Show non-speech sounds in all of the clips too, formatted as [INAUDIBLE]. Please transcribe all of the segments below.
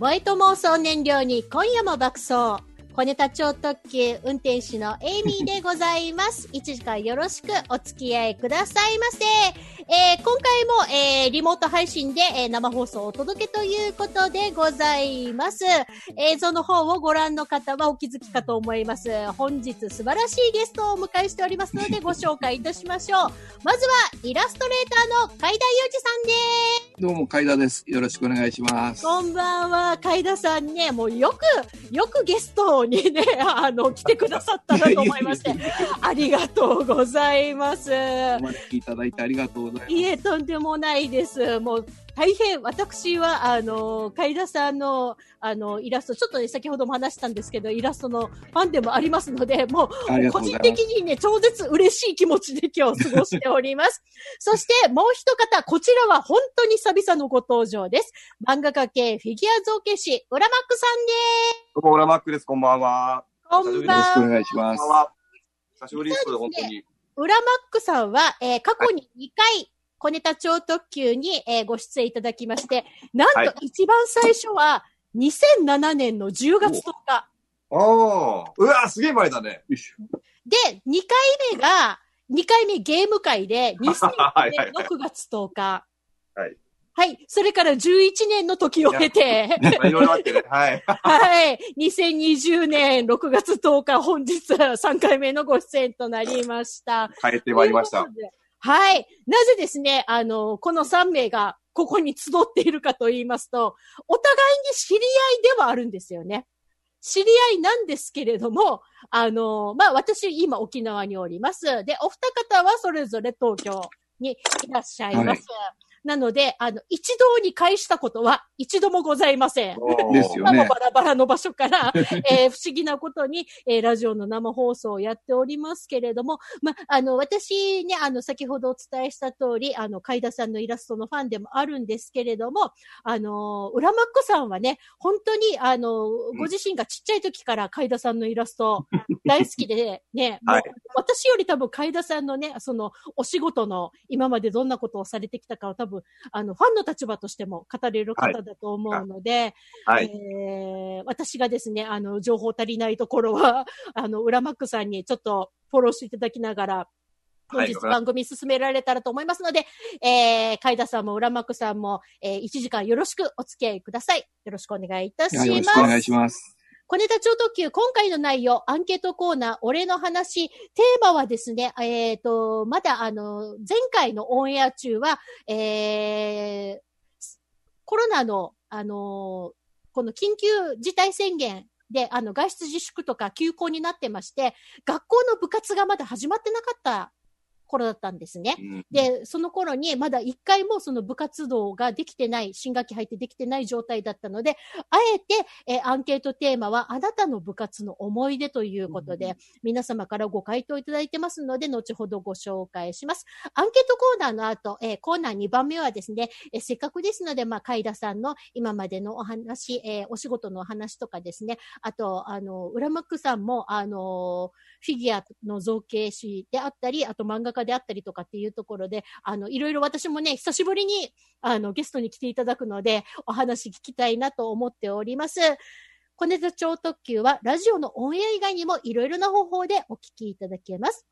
萌えと妄想燃料に今夜も爆走。小ネタ超特急運転手のエイミーでございます。[LAUGHS] 1時間よろしくお付き合いくださいませ。えー今回も、えーリモート配信で、えー生放送をお届けということでございます。映像の方をご覧の方はお気づきかと思います。本日素晴らしいゲストをお迎えしておりますのでご紹介いたしましょう。まずはイラストレーターの海田裕二さんです。どうも、海田です。よろしくお願いします。こんばんは、海田さんね、もうよく、よくゲストにね、あの、来てくださったなと思いまして、[LAUGHS] ありがとうございます。お招きいただいてありがとうございます。いえ、とんでもないです。もう、大変、私は、あの、海田さんの、あの、イラスト、ちょっとね、先ほども話したんですけど、イラストのファンでもありますので、もう、個人。的にね、超絶嬉しい気持ちで今日過ごしております。[LAUGHS] そして、もう一方、こちらは本当に久々のご登場です。漫画家系フィギュア造形師、浦マックさんでどうも、裏マックです。こんばんは。す。こんよろしくばんは。お願いしますこんばん。は。久しぶりです、本当に。浦マックさんは、えー過去に2回、小ネタ超特急に、えーご出演いただきまして、なんはいと一番最初は、2007年の10月10日。おー。うわ、すげえ前だね。で、2回目が、2回目ゲーム会で、2009 [LAUGHS] はい年の9月10日。はい。はい。それから11年の時を経て、まあいろいろあってね。はい。はい。2020年6月10日、本日3回目のご出演となりました。帰ってまいりました。はい。なぜですね、あの、この3名がここに集っているかと言いますと、お互いに知り合いではあるんですよね。知り合いなんですけれども、あの、まあ、私今沖縄におります。で、お二方はそれぞれ東京にいらっしゃいます。はいなので、あの、一堂に会したことは一度もございません。ですよね。まあバラバラの場所から、[LAUGHS] えー不思議なことに、えーラジオの生放送をやっておりますけれども、まあ、あの、私ね、あの、先ほどお伝えした通り、あの、海田さんのイラストのファンでもあるんですけれども、あの、裏マックさんはね、本当に、あの、ご自身がちっちゃい時から海田さんのイラスト大好きで、ね、[LAUGHS] はい。私より多分海田さんのね、その、お仕事の今までどんなことをされてきたかを多分、あの、ファンの立場としても語れる方だと思うので、はい。えー私がですね、あの、情報足りないところは、[LAUGHS] あの、裏マックさんにちょっとフォローしていただきながら、本日はい番組進められたらと思いますので、えー、海田さんも裏マックさんも、えー、1時間よろしくお付き合いください。よろしくお願いいたしいやよろます。しくお願いします。小ネタ超特急、今回の内容、アンケートコーナー、俺の話、テーマはですね、えっ、と、まだあの、前回のオンエア中は、えー、コロナの、あの、この緊急事態宣言で、あの、外出自粛とか休校になってまして、学校の部活がまだ始まってなかった頃だったんですね。うんで、その頃にまだ一回もその部活動ができてない、新学期入ってできてない状態だったので、あえて、えーアンケートテーマはあなたの部活の思い出ということで、皆様からご回答いただいてますので、後ほどご紹介します。アンケートコーナーの後、えーコーナー2番目はですね、えーせっかくですので、まあ、海田さんの今までのお話、えーお仕事のお話とかですね、あと、あの、浦マックさんも、あの、フィギュアの造形師であったり、あと漫画家家であったりとかっていうところで、あの、いろいろ私もね、久しぶりに、あの、ゲストに来ていただくので、お話聞きたいなと思っております。小ネタ超特急は、ラジオのオンエア以外にもいろいろな方法でお聞きいただけます。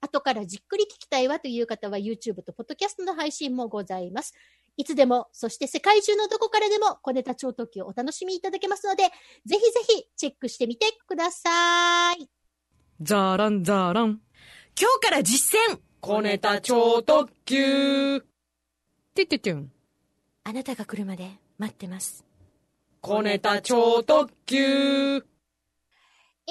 後からじっくり聞きたいわという方は YouTube と Podcast の配信もございます。いつでも、そして世界中のどこからでも小ネタ超特急をお楽しみいただけますので、ぜひぜひチェックしてみてください。ザーランザーラン。今日から実践小ネタ超特急。てってってん。あなたが来るまで待ってます。小ネタ超特急。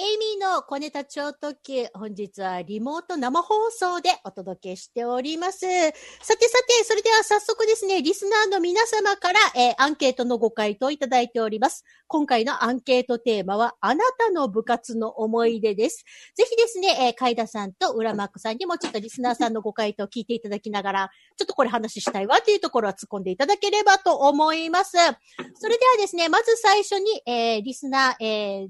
エイミーの小ネタ超特急、本日はリモート生放送でお届けしております。さてさて、それでは早速ですね、リスナーの皆様から、えーアンケートのご回答いただいております。今回のアンケートテーマは、あなたの部活の思い出です。ぜひですね、えー、海田さんと浦マックさんにもちょっとリスナーさんのご回答を聞いていただきながら、ちょっとこれ話したいわというところは突っ込んでいただければと思います。それではですね、まず最初に、えーリスナー、えー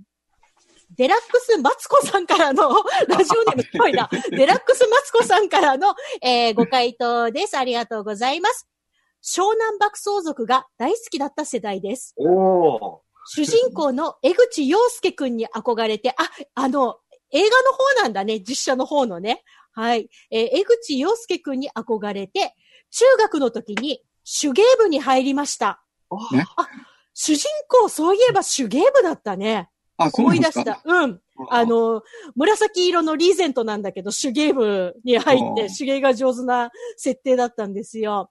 デラックスマツコさんからの、[LAUGHS] ラジオネームすごいな。デラックスマツコさんからの、えーご回答です。ありがとうございます。湘南爆走族が大好きだった世代です。主人公の江口洋介くんに憧れて、あ、あの、映画の方なんだね、実写の方のね。はい。えー江口洋介くんに憧れて、中学の時に手芸部に入りました。ね主人公、そういえば手芸部だったね。思ない出した。うん。あ、の、紫色のリーゼントなんだけど、手芸部に入って、手芸が上手な設定だったんですよ。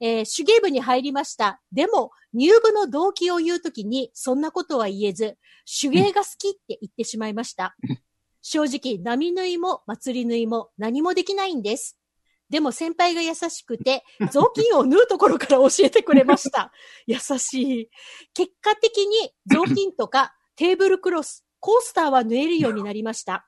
えー手芸部に入りました。でも、入部の動機を言うときに、そんなことは言えず、手芸が好きって言ってしまいました。[LAUGHS] 正直、波縫いも祭り縫いも何もできないんです。でも先輩が優しくて、[LAUGHS] 雑巾を縫うところから教えてくれました。優しい。結果的に雑巾とかテーブルクロス、コースターは縫えるようになりました。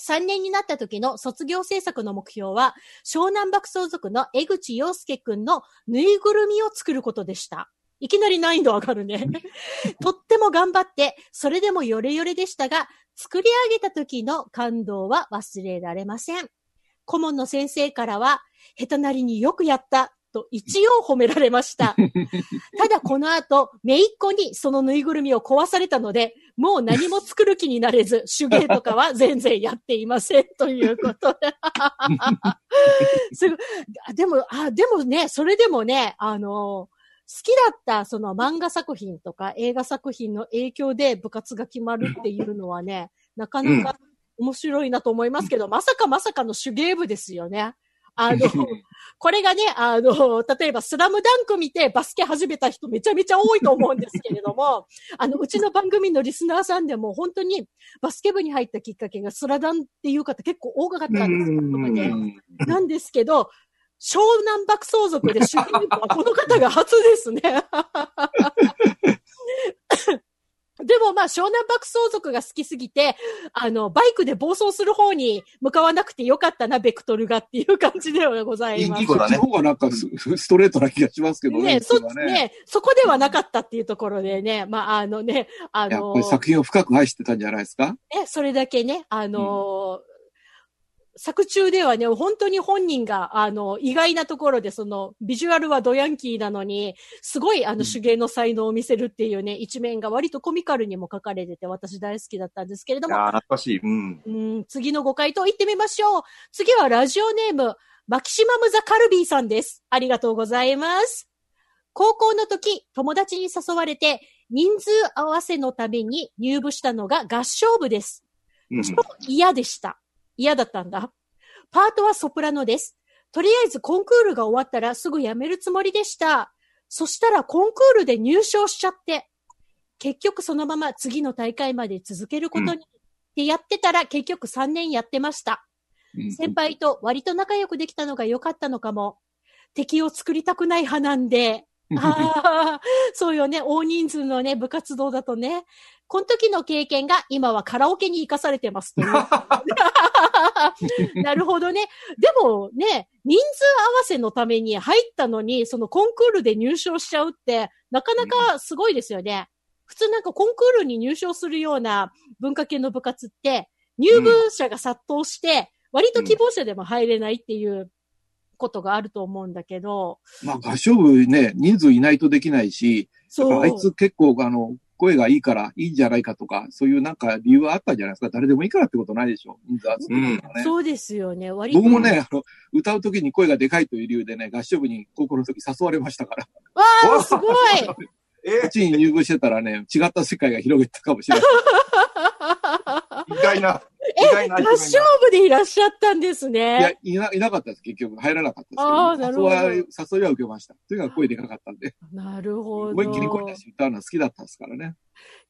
3年になった時の卒業制作の目標は、湘南爆走族の江口洋介くんのぬいぐるみを作ることでした。いきなり難易度上がるね。[LAUGHS] とっても頑張って、それでもヨレヨレでしたが、作り上げた時の感動は忘れられません。顧問の先生からは、下手なりによくやった、と一応褒められました。[LAUGHS] ただこの後、めいっ子にそのぬいぐるみを壊されたので、もう何も作る気になれず、手芸とかは全然やっていません。ということで。[LAUGHS] すでも、あ、でもね、それでもね、あの好きだったその漫画作品とか映画作品の影響で部活が決まるっていうのはね、なかなか面白いなと思いますけど、まさかまさかの手芸部ですよね。あの、[LAUGHS] これがね、あの、例えばスラムダンク見てバスケ始めた人めちゃめちゃ多いと思うんですけれども、[LAUGHS] あの、うちの番組のリスナーさんでも本当にバスケ部に入ったきっかけがスラダンっていう方結構多かったんですよ。うんねうんなんですけど、湘南爆走族で主人公はこの方が初ですね。[LAUGHS] でもまあ、湘南爆走族が好きすぎて、あの、バイクで暴走する方に向かわなくてよかったな、ベクトルがっていう感じではございます。いい子だねそっちの方がなんかスストレートな気がしますけどね。ね、そね、そこではなかったっていうところでね、まあ、あのね、あのやっぱり作品を深く愛してたんじゃないですかね、それだけね、あのー作中ではね、本当に本人が、あの、意外なところで、その、ビジュアルはドヤンキーなのに、すごい、あの、うん手芸の才能を見せるっていうね、一面が割とコミカルにも書かれてて、私大好きだったんですけれども、いやー懐かしい。うん。うん、次のご回答行ってみましょう。次はラジオネーム、マキシマムザカルビーさんです。ありがとうございます。高校の時、友達に誘われて、人数合わせのために入部したのが合唱部です。うん超嫌でした。嫌だったんだ。パートはソプラノです。とりあえずコンクールが終わったらすぐ辞めるつもりでした。そしたらコンクールで入賞しちゃって、結局そのまま次の大会まで続けることに。ってやってたら結局3年やってました。うん先輩と割と仲良くできたのが良かったのかも。敵を作りたくない派なんで。ああ、そうよね。大人数のね、部活動だとね。この時の経験が今はカラオケに活かされてますという。[LAUGHS] なるほどね。でもね、人数合わせのために入ったのに、そのコンクールで入賞しちゃうって、なかなかすごいですよね。普通なんかコンクールに入賞するような文化系の部活って、入部者が殺到して、割と希望者でも入れないっていうことがあると思うんだけど、まあ合唱部ね、人数いないとできないし、そう。あいつ結構あの、声がいいからいいんじゃないかとか、そういうなんか理由はあったんじゃないですか。誰でもいいからってことないでしょ。人数集めるとかね。そうですよね。割と。僕もね、あの、歌うときに声がでかいという理由でね、合唱部に高校の時誘われましたから。わあ、すごい [LAUGHS] えこっちに入部してたらね、違った世界が広げてたかもしれない。[LAUGHS] 意外な、意外なイケメン合唱部でいらっしゃったんですいやね。、いな、いなかったです、結局。入らなかったですけど、あーなるほど誘いは受けました。とにかく声でかかったんで、なるほど。思いっきり声出して歌うのは好きだったんですからね。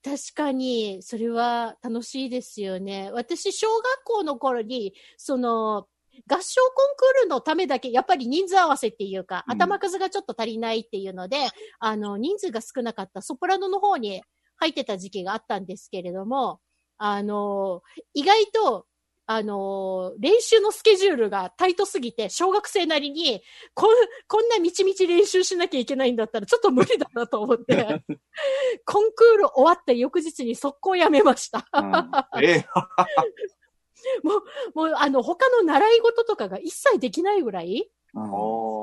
確かに、それは楽しいですよね。私、小学校の頃に、その、合唱コンクールのためだけ、やっぱり人数合わせっていうか、うん頭数がちょっと足りないっていうので、あの、人数が少なかったソプラノの方に入ってた時期があったんですけれども、あの、意外と、あの、練習のスケジュールがタイトすぎて、小学生なりに、こん、こんなみちみち練習しなきゃいけないんだったら、ちょっと無理だなと思って、[LAUGHS] コンクール終わった翌日に速攻やめました。うん。え [LAUGHS] もう、あの、他の習い事とかが一切できないぐらい、あ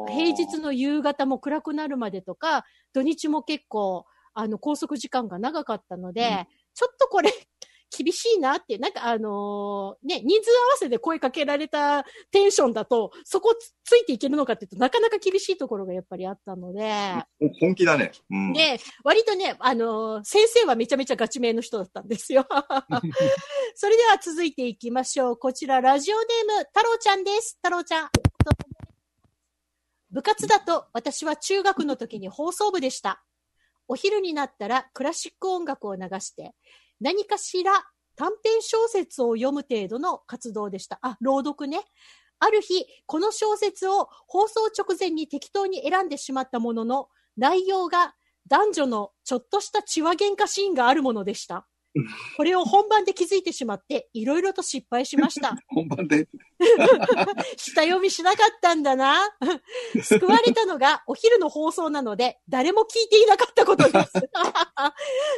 平日の夕方も暗くなるまでとか、土日も結構、あの、拘束時間が長かったので、うん。ちょっとこれ、厳しいなって、なんかあのーね、人数合わせで声かけられたテンションだと、そこつついていけるのかっていうとなかなか厳しいところがやっぱりあったので、本気だね。うん。で、割とね、あのー先生はめちゃめちゃガチ名の人だったんですよ。[LAUGHS] それでは続いていきましょう。こちら、ラジオネーム、太郎ちゃんです。太郎ちゃん。部活だと、私は中学の時に放送部でした。お昼になったらクラシック音楽を流して、何かしら短編小説を読む程度の活動でした。あ、朗読ね。ある日、この小説を放送直前に適当に選んでしまったものの、内容が男女のちょっとした血話喧嘩シーンがあるものでした。[LAUGHS] これを本番で気づいてしまって、いろいろと失敗しました。[LAUGHS] 本番で？[LAUGHS] 下読みしなかったんだな。救われたのがお昼の放送なので、誰も聞いていなかったことです。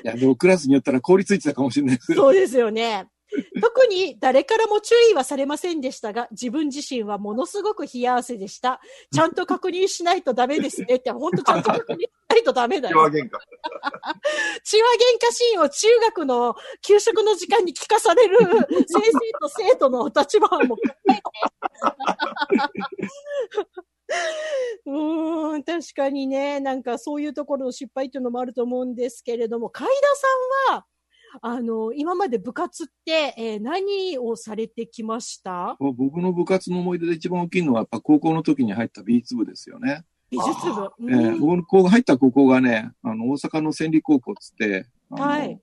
いや、でもクラスによったら凍りついてたかもしれないですよ。そうですよね。[LAUGHS] 特に誰からも注意はされませんでしたが、自分自身はものすごく冷や汗でした。ちゃんと確認しないとダメですねって、本当ちゃんと確認しないとダメだよ。血は喧嘩。[LAUGHS] 血話喧嘩シーンを中学の給食の時間に聞かされる先生と生徒の立場はもう考えて。[LAUGHS] うーん、確かにね、なんかそういうところの失敗っていうのもあると思うんですけれども、海田さんは、あの、今まで部活って、えー何をされてきました？僕の部活の思い出で一番大きいのは、やっぱ高校の時に入った美術部ですよね。美術部？えー僕の高校入った高校がね、あの、大阪の千里高校っつって、はい。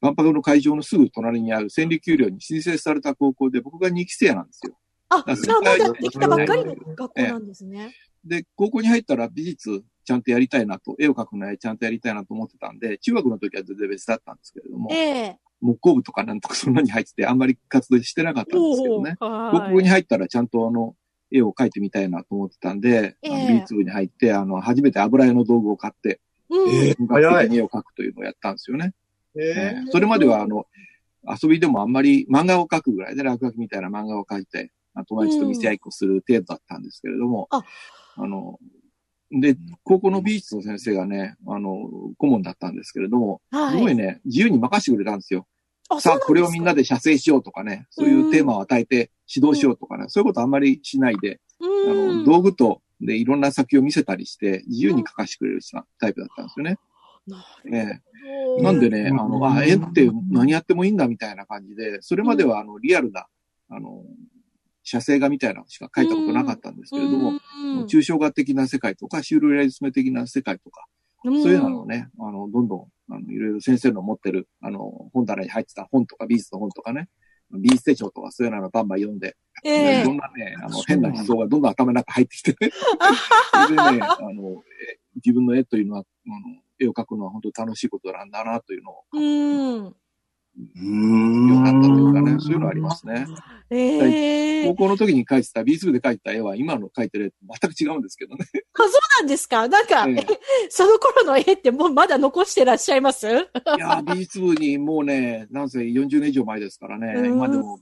万博の会場のすぐ隣にある千里丘陵に申請された高校で、僕が2期生なんですよ。あ、あじゃあまだできたばっかりの学校なんですね。で、高校に入ったら美術ちゃんとやりたいなと、絵を描くのやちゃんとやりたいなと思ってたんで、中学の時は全然別だったんですけれどもえ、え。木工部とかなんとかそんなに入ってて、あんまり活動してなかったんですけどね。おー高校はい。に入ったらちゃんとあの、絵を描いてみたいなと思ってたんで、あのええ美術部に入って、あの、初めて油絵の道具を買って、うん。え本格的に絵を描くというのをやったんですよね。えええ。それまではあの、遊びでもあんまり漫画を描くぐらいで落書きみたいな漫画を描いて、あ友達と見せ合いっこする程度だったんですけれども、あ。あの、で、高校の美術の先生がね、あの、顧問だったんですけれども、はい。すごいね、自由に任せてくれたんですよ。あさあ、これをみんなで、で写生しようとかね、そういうテーマを与えて指導しようとかね、そういうことあんまりしないで、あうん。の、道具と、で、いろんな作品を見せたりして、自由に描かしてくれる人タイプだったんですよね。なええ。るほど。なんでね、うん。あの、あ、絵って何やってもいいんだみたいな感じで、それまではあの、リアルな、あの、写生画みたいなのしか描いたことなかったんですけれども、うん抽象画的な世界とか、シュールレアリスム的な世界とか、そういうのをね、あの、どんどん、あの、いろいろ先生の持ってる、あの、本棚に入ってた本とか、美術の本とかね、美術手帳とかそういうのをバンバン読んで、ええ。いろんなね、あの、変な思想がどんどん頭の中入ってきてね、[LAUGHS] それでね、あの、え自分の絵というのは、あの、絵を描くのは本当楽しいことなんだなというのを、うん。うーん。うのありますね。ええ高校の時に描いてた、美術部で描いた絵は今の描いてる絵と全く違うんですけどね。あ、そうなんですか？なんか、ええその頃の絵ってもうまだ残してらっしゃいます？いやー、美術部にもうね、なんせ40年以上前ですからね、うん今でも、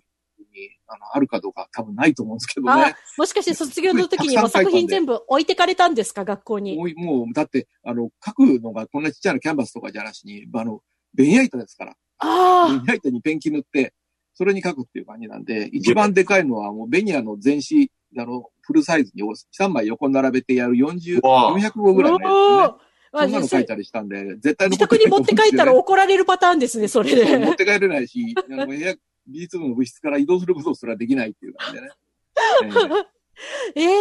あの、あるかどうか多分ないと思うんですけどあね。、もしかして卒業の時にもう作品全部置いてかれたんですか？学校に。もう、もうだって、あの、書くのがこんなちっちゃなキャンバスとかじゃなしに、あの、ベニヤ板ですから。ベあニヤ板にペンキ塗って、それに書くっていう感じなんで、一番でかいのはもうベニヤの全紙、あの、フルサイズに3枚横並べてやる。40、わあ。400号あ。ぐらいのやつね。そんなの書いたりしたんで、絶対自宅に持って帰ったら持怒られるパターンですね、それで。って帰れないし、あの部屋美術部の部室から移動することすらできないっていう感じでね。[LAUGHS] ええええ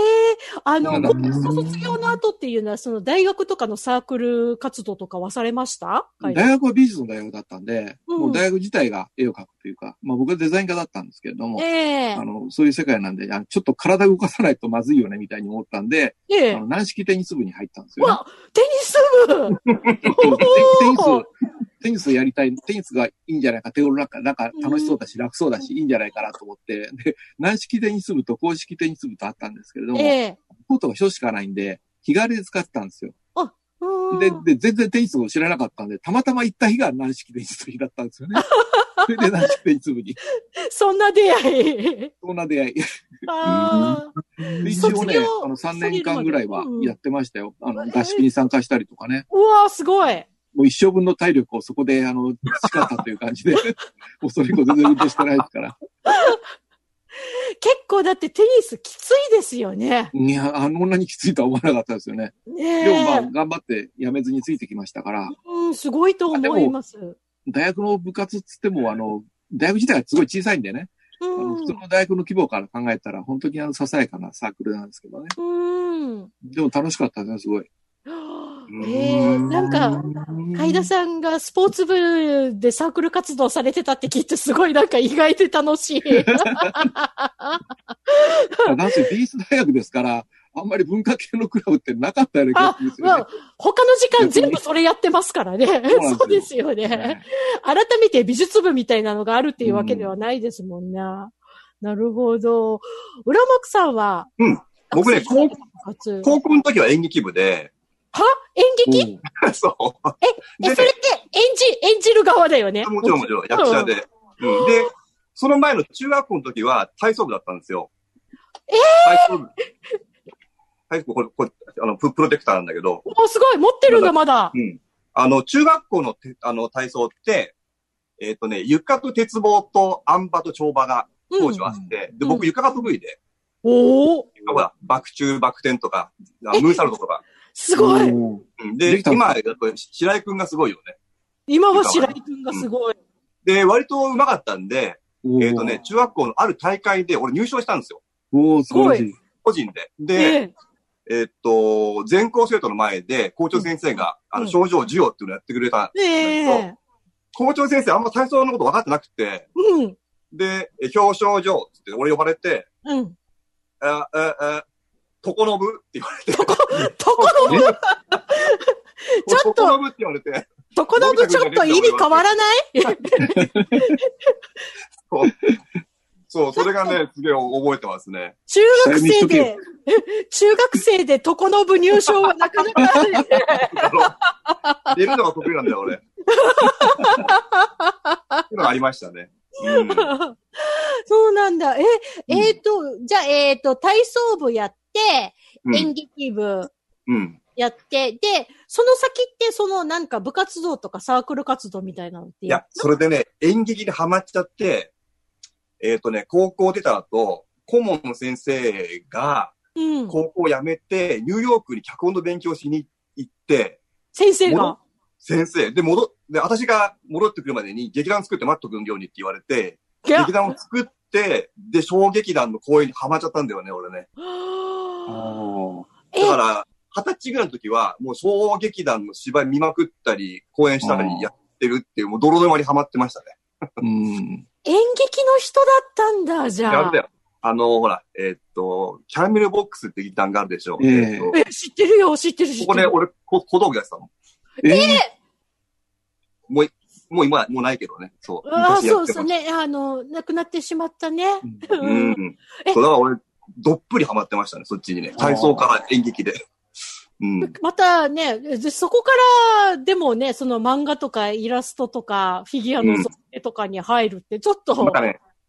あの、高校卒業の後っていうのは、その大学とかのサークル活動とかはされました？大学は美術の大学だったんで、うん。もう大学自体が絵を描くというか、まあ僕はデザイン科だったんですけれども、ええ。あの、そういう世界なんで、あのちょっと体動かさないとまずいよねみたいに思ったんで、ええ。あの軟式テニス部に入ったんですよ、ね。わ、テニス部！テテニス、テニスやりたい、テニスがいいんじゃないか、手頃なんか、なんか楽しそうだし、楽そうだし、いいんじゃないかなと思って、で、軟式テニス部と公式テニス部とあったんですけれども、ええ。コートが一つしかないんで、日帰りで使ってたんですよ。うんで、で、全然テニスを知らなかったんで、たまたま行った日が軟式テニスの日だったんですよね。そ [LAUGHS] れで軟式テニス部に、そんな出会い。そんな出会い。ああ。で一応ねあの、3年間ぐらいはうんやってましたよ。あの、えー合宿に参加したりとかね。うわーすごい。もう一生分の体力をそこで、あの、培ったという感じで、[LAUGHS] もうそれ以降全然運転してないですから。[LAUGHS] 結構だってテニスきついですよね。いや、あの女にきついとは思わなかったですよね。ねえ。でもまあ、頑張ってやめずについてきましたから、うん、すごいと思います。大学の部活っつっても、あの、大学自体がすごい小さいんでね、う普通の大学の規模から考えたら、本当にあの、ささやかなサークルなんですけどね。ん。うん。でも楽しかったですね、すごい。ええなんか、海田さんがスポーツ部でサークル活動されてたって聞いて、すごいなんか意外で楽しい。なんせ美術大学ですから、あんまり文化系のクラブってなかったような気があまあ。、他の時間全部それやってますからね。よそうですよね。ね改めて美術部みたいなのがあるっていうわけではないですもんね。なるほど。浦幕さんは、うん僕ね高校の時は演劇部で、は？演劇？[LAUGHS] そう。え、それって演じ、演じる側だよね。もちろんもちろん、役者で。うん。で、その前の中学校の時は体操部だったんですよ。え体操部。体操部、これ、これ、あの、ププロテクターなんだけど、お、すごい持ってるんだ、まだ。うん。あの、中学校のてあの体操って、えっ、とね、床と鉄棒とあん馬と跳馬が当時はあって、で、僕床が得意で、おおほら、バク宙、バク転とか、ムーサルトとか。すごい。おーうんで、で今、やっぱり白井くんがすごいよね。今は白井くんがすごい。で、割と上手かったんで、おーえっ、とね、中学校のある大会で俺入賞したんですよ。おー素晴らしい。個人で。で、ええっと、全校生徒の前で校長先生が、あの、うん症状授与っていうのをやってくれた。え。ええ。校長先生あんま体操のこと分かってなくて、うん。で、え表彰状って俺呼ばれて、うん。あ、あ、あ、とこのぶって言われて、とこのぶ、[LAUGHS] ちょっととこのぶって言われて、とこのぶちょっと意味変わらない？[LAUGHS] そう、そうそれがね、すげえ覚えてますね。中学生で、[LAUGHS] 中学生でとこのぶ入賞はなかなかないね。出るのが得意なんだよ、俺。っていうのがありましたね。うん。そうなんだ。え、えっ、と、じゃあ、えっ、と、体操部やっ演劇部うん。やって、で、その先って、そのなんか部活動とかサークル活動みたいなのっていや、それでね、演劇にハマっちゃって、えっ、とね、高校出た後、顧問の先生がうん。高校辞めて、ニューヨークに脚本の勉強しに行って、先生が？先生、で、戻っ、で、私が戻ってくるまでに劇団作って待っとくようにって言われて、劇団を作って、で、小劇団の公演にハマっちゃったんだよね、俺ね。だから、二十歳ぐらいの時は、もう小劇団の芝居見まくったり、公演したりやってるっていう、もう泥沼にハマってましたね。[LAUGHS] うん。演劇の人だったんだ、じゃあやるだ。よ。あの、ほら、えーっと、キャラメルボックスって劇団があるでしょ。ええーえ、知ってるよ、知ってる、知ってる。ここね、俺、こ小道具やってたの。えもうい、もう今、もうないけどね。そう。ああ。そうそうね。あの、亡くなってしまったね。ーううんん。えそう、だから俺、どっぷりハマってましたね、そっちにね。体操から演劇で。うん。またね、でそこから、でもね、その漫画とかイラストとか、フィギュアの造形とかに入るって、ちょっと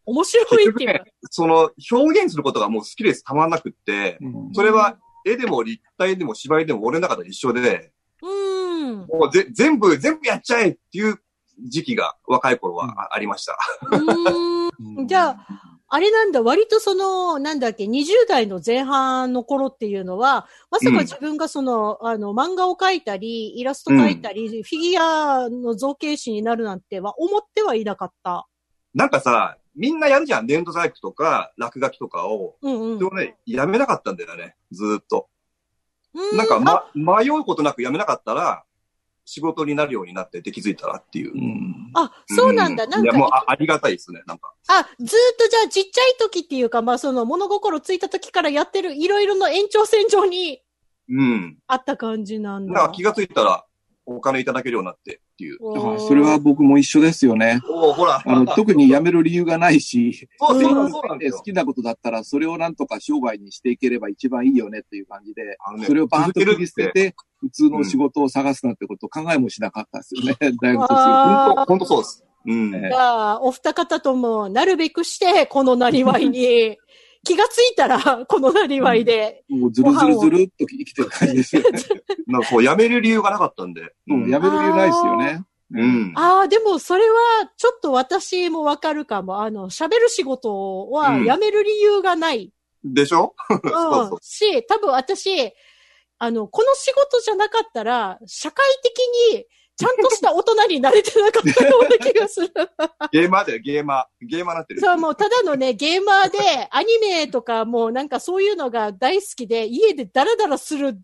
面白いっていうかね。、その、表現することがもう好きです、たまらなくって、うんそれは、絵でも立体でも芝居でも俺の中で一緒で、うん。もうぜ全部、全部やっちゃえっていう時期が若い頃はあありました。うん。じゃあ、あれなんだ、割とその、なんだっけ、20代の前半の頃っていうのは、まさか自分がその、あの、漫画を描いたり、イラスト描いたり、フィギュアの造形師になるなんては思ってはいなかった。なんかさ、みんなやるじゃん。粘土細工とか、落書きとかを。うんうん。でもね、やめなかったんだよね。ずーっと。うなんか、あま、迷うことなくやめなかったら、仕事になるようになってで気づいたらっていう。うんあ、そうなんだ。なんいや、もうか、あありがたいですね、なんか。あ、ずーっとじゃあちっちゃい時っていうか、まあその物心ついた時からやってるいろいろの延長線上にうん。あった感じなんだ。なんか気がついたら、お金いただけるようになってっていう。あそれは僕も一緒ですよね。おおほら。あの、[LAUGHS] 特に辞める理由がないし、そうそううんそうなん好。きなことだったら、それをなんとか商売にしていければ一番いいよねっていう感じで、あのねそれをバーンと切り捨てて、普通の仕事を探すなんてことを考えもしなかったですよね。[LAUGHS] 大学卒業。本当、本当そうです。うん。えじゃあ、お二方とも、なるべくして、このなりわいに、[LAUGHS] 気がついたら、このなりわいで、もうずるずるずるっと生きてる感じですよね。[LAUGHS] なんかそう、辞める理由がなかったんで。もうやめる理由ないですよね。うん。ああ、でもそれは、ちょっと私もわかるかも。あの、喋る仕事はうん辞める理由がない。でしょ？そううんそう。し、多分私、あの、この仕事じゃなかったら、社会的に、ちゃんとした大人になれてなかったような気がする。[LAUGHS] ゲーマーだよ、ゲーマー。ゲーマーなってる。そう、もうただのね、ゲーマーで、アニメとかもうなんかそういうのが大好きで、家でダラダラする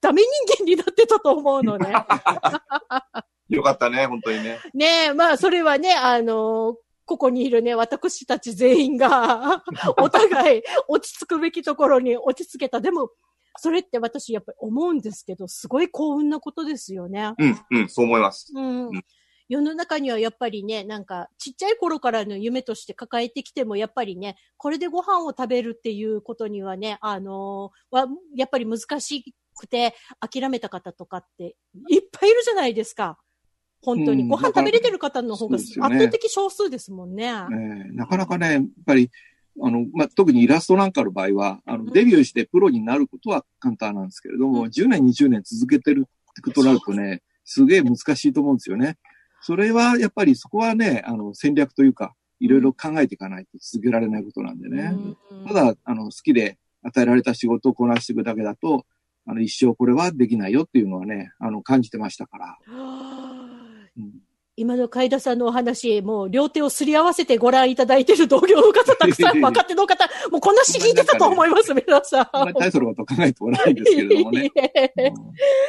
ダメ人間になってたと思うのね。[LAUGHS] よかったね、本当にね。ねえ、まあそれはね、あのここにいるね、私たち全員が、お互い落ち着くべきところに落ち着けた。でも、それって私やっぱり思うんですけど、すごい幸運なことですよね。うん、うん、そう思います。うんうん世の中にはやっぱりね、なんか、ちっちゃい頃からの夢として抱えてきても、やっぱりね、これでご飯を食べるっていうことにはね、あのーは、やっぱり難しくて、諦めた方とかって、いっぱいいるじゃないですか。本当に。うんご飯食べれてる方の方が圧倒的少数ですもんね。えーなかなかね、やっぱり、あの、まあ、特にイラストなんかの場合は、あの、デビューしてプロになることは簡単なんですけれども、うん10年、20年続けてるとなるとね、すげえ難しいと思うんですよね。それは、やっぱりそこはね、あの、戦略というか、いろいろ考えていかないと続けられないことなんでね。うんただ、あの、好きで与えられた仕事をこなしていくだけだと、あの、一生これはできないよっていうのはね、あの、感じてましたから。うん今の海田さんのお話、もう両手をすり合わせてご覧いただいている同業の方、たくさん、若手の方、[LAUGHS] もうこんなし聞いてたと思います、皆さん。あん大層なこと考えておらないんですけれどもね。[LAUGHS]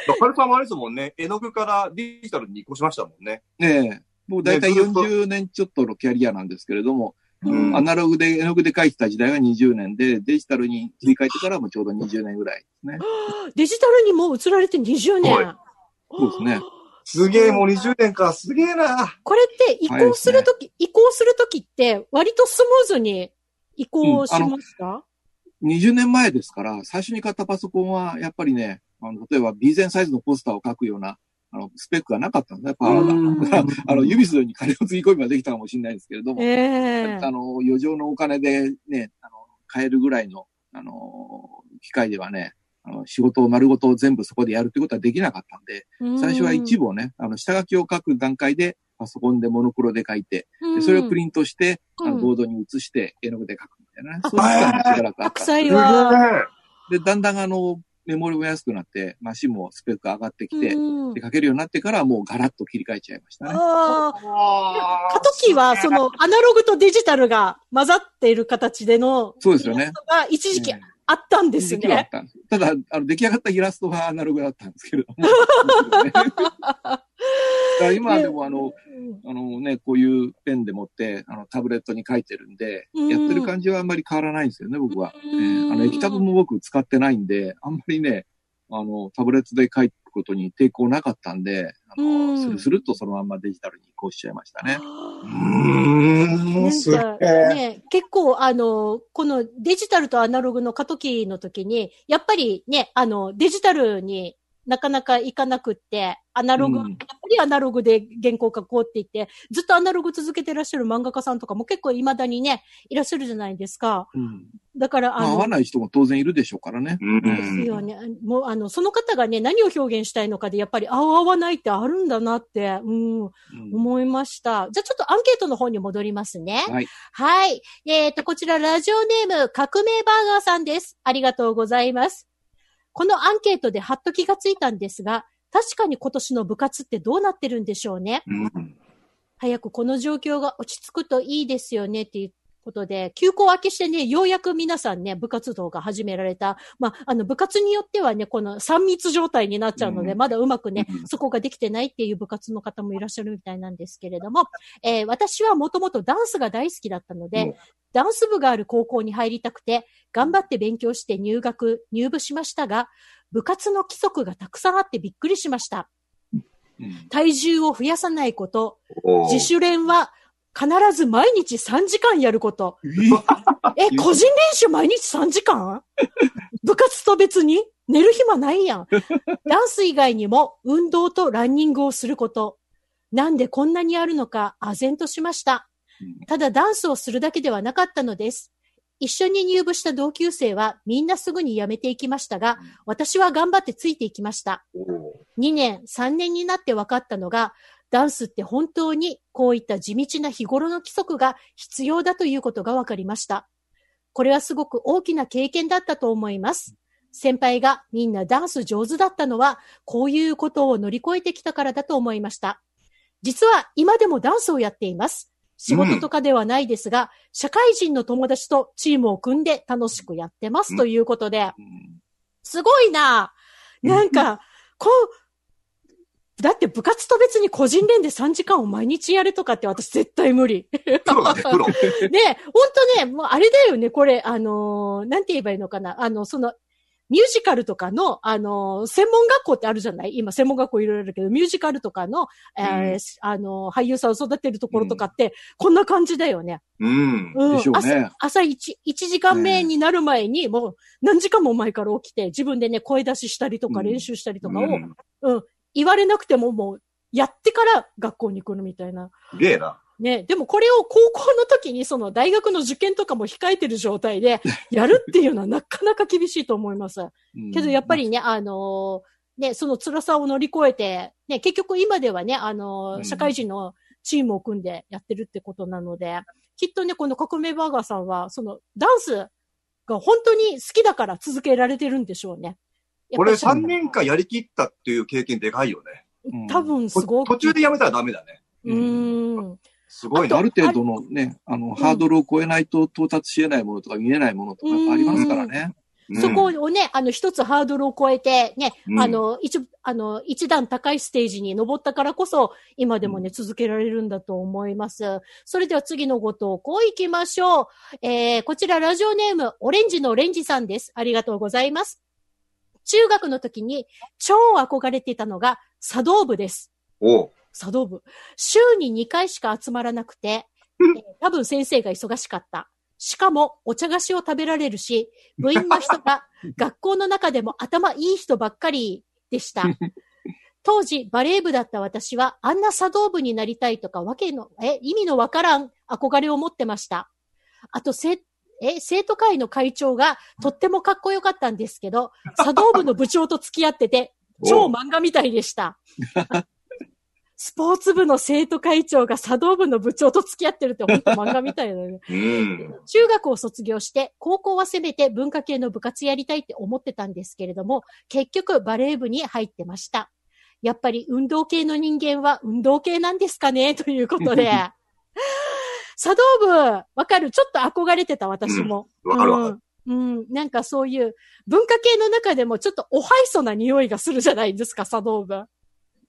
うんカルさんもあれですもんね、絵の具からデジタルに移行しましたもんね。ねえ、もう大体ねずっと40年ちょっとのキャリアなんですけれども、うんアナログで、絵の具で描いてた時代が20年で、デジタルに切り替えてからもちょうど20年ぐらいですね。[GASPS] デジタルにもう移られて20年。はいそうですね。すげえ、もう20年か、すげえな。これって移行するとき、移行するときって割とスムーズに移行しました、20年前ですから、最初に買ったパソコンは、やっぱりね、あの例えば B ゼンサイズのポスターを書くような、あの、スペックがなかったんですね、パワーが。[LAUGHS] あの、指数に金をつぎ込めばできたかもしれないですけれども、ええ。あの、余剰のお金でね、あの、買えるぐらいの、あの、機械ではね、あの仕事を丸ごと全部そこでやるってことはできなかったんで、最初は一部をね、あの、下書きを書く段階で、パソコンでモノクロで書いて、でそれをプリントして、あの、うんボードに移して、絵の具で書くみたいなそういう期間がしばらくあった。白菜で、だんだんあの、メモリも安くなって、マシンもスペック上がってきて、うん。で、書けるようになってからもうガラッと切り替えちゃいましたね。ああ、あ過渡期は、その、アナログとデジタルが混ざっている形での、そうですよね。が一時期ええあったんですね。ただ、あの、出来上がったイラストはアナログだったんですけれども。[LAUGHS] だ今でもあの、あのね、こういうペンで持って、あの、タブレットに書いてるんで、うんやってる感じはあんまり変わらないんですよね、僕は。うんええあの、液タブも僕使ってないんで、あんまりね、あの、タブレットで書くことに抵抗なかったんで、あうんの、スルスルっとそのまんまデジタルに移行しちゃいましたね。うーん、すげなんかえ。ね、結構あの、このデジタルとアナログの過渡期の時に、やっぱりね、あの、デジタルになかなかいかなくって、アナログ、うんやっぱりアナログで原稿書こうって言って、ずっとアナログ続けてらっしゃる漫画家さんとかも結構未だにね、いらっしゃるじゃないですか。うん。だから、あまあ、合の、わない人も当然いるでしょうからね。うですん。よね。もう、あの、その方がね、何を表現したいのかで、やっぱり合う合わないってあるんだなって、うん、うん思いました。じゃあちょっとアンケートの方に戻りますね。はい。はい。えっ、と、こちら、ラジオネーム、革命バーガーさんです。ありがとうございます。このアンケートではっと気がついたんですが、確かに今年の部活ってどうなってるんでしょうね。うん早くこの状況が落ち着くといいですよねってことで、休校明けしてね、ようやく皆さんね、部活動が始められた。まあ、あの、部活によってはね、この3密状態になっちゃうので、うん。まだうまくね、うんそこができてないっていう部活の方もいらっしゃるみたいなんですけれども、えー私はもともとダンスが大好きだったので、うん。ダンス部がある高校に入りたくて、頑張って勉強して入学、入部しましたが、部活の規則がたくさんあってびっくりしました。うん。体重を増やさないこと、自主練は必ず毎日3時間やること。え、個人練習毎日3時間？部活と別に？寝る暇ないやん。ダンス以外にも運動とランニングをすること。なんでこんなにあるのか、唖然としました。ただダンスをするだけではなかったのです。一緒に入部した同級生はみんなすぐに辞めていきましたが、私は頑張ってついていきました。おー2年、3年になって分かったのが、ダンスって本当にこういった地道な日頃の規則が必要だということが分かりました。これはすごく大きな経験だったと思います。先輩がみんなダンス上手だったのは、こういうことを乗り越えてきたからだと思いました。実は今でもダンスをやっています。仕事とかではないですが、社会人の友達とチームを組んで楽しくやってますということで、うんすごいななんか、こう、だって部活と別に個人練で3時間を毎日やるとかって私絶対無理。ねプロだね、プロ。ほんとね、もうあれだよね、これ、あのーなんて言えばいいのかな。あの、その、ミュージカルとかの、あのー専門学校ってあるじゃない？今、専門学校いろいろあるけど、ミュージカルとかの、えーあのー俳優さんを育てるところとかって、こんな感じだよね。うん。うん。でしょう朝ね。朝一、一時間目になる前に、もう何時間も前から起きて、自分でね、声出ししたりとかうん練習したりとかを、うんうん、言われなくてももう、やってから学校に来るみたいな。すげえな。ね。でもこれを高校の時に、その大学の受験とかも控えてる状態で、やるっていうのはなかなか厳しいと思います。うんけどやっぱ、りね、あのーね、その辛さを乗り越えて、ね、結局今ではね、あの社会人のチームを組んでやってるってことなので、きっとね、この革命バーガーさんは、そのダンスが本当に好きだから続けられてるんでしょうね。これやっぱ3年間やりきったっていう経験でかいよね。うん多分すごく。途中でやめたらダメだね。うーん。すごいな。ある程度のね、あの、ハードルを超えないと到達し得ないものとか見えないものとかありますからね。うんそこをね、あの、一つハードルを超えて、ね、うんあの、一、あの、一段高いステージに登ったからこそ、今でもね、続けられるんだと思います。それでは次のご投稿行きましょう。えー、こちらラジオネーム、オレンジのオレンジさんです。ありがとうございます。中学の時に超憧れていたのが茶道部です。おう茶道部。週に2回しか集まらなくて、えー多分先生が忙しかった。しかも、お茶菓子を食べられるし、部員の人が [LAUGHS] 学校の中でも頭いい人ばっかりでした。当時、バレー部だった私は、あんな茶道部になりたいとか、わけの、え、意味のわからん憧れを持ってました。あと、せ、え、生徒会の会長がとってもかっこよかったんですけど、茶道部の部長と付き合ってて、[LAUGHS] 超漫画みたいでした。[LAUGHS] スポーツ部の生徒会長が茶道部の部長と付き合ってるって本当漫画みたいだね。[LAUGHS] うん。中学を卒業して、高校はせめて文化系の部活やりたいって思ってたんですけれども、結局バレー部に入ってました。やっぱり運動系の人間は運動系なんですかね？ということで。茶道部、わかる？ちょっと憧れてた私も。わかるわかる。うん。うん。なんかそういう文化系の中でもちょっとおはいそな匂いがするじゃないですか、茶道部。う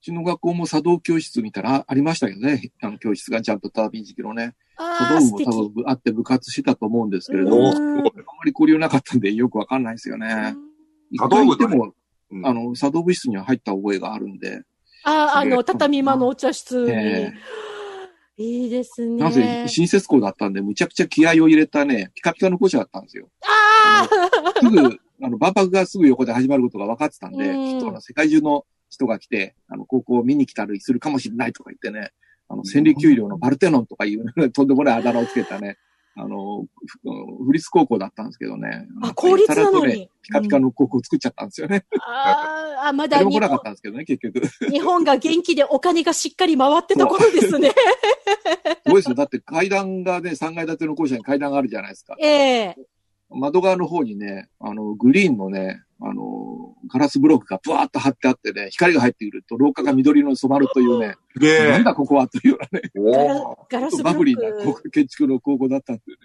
ちの学校も茶道教室見たらありましたけどね。あの教室がちゃんと畳敷きのね。ああ、茶道。部も多分あって部活してたと思うんですけれどうんも、あんまり交流なかったんでよくわかんないですよね。一茶道部だね回行っても、うんあの、茶道部室には入った覚えがあるんで、ああ、あの、畳間のお茶室に。えいいですね。なぜ新設校だったんで、むちゃくちゃ気合を入れたね、ピカピカの校舎だったんですよ。ああすぐ、あの、万博がすぐ横で始まることが分かってたんで、うんきっとあの世界中の人が来て、あの、高校を見に来たりするかもしれないとか言ってね、あの、千里丘陵のバルテノンとかいう、とんでもないあだ名をつけたね、あの、ふ府立高校だったんですけどね。あ、公立なのに。ピカピカの高校を作っちゃったんですよね。あーあ、まだ来なかっ本たんですけどね、結局。す日本が元気でお金がしっかり回ってた頃ですね。[LAUGHS] ごいですよ。だって階段がね、3階建ての校舎に階段があるじゃないですか。ええ窓側の方にね、あの、グリーンのね、あの、ガラスブロックがブワーッと張ってあってね、光が入ってくると廊下が緑色に染まるというね、すげえなん。だここはというようなね、ガラスブロバブリーなッ高ク。建築の高校だったんですよね。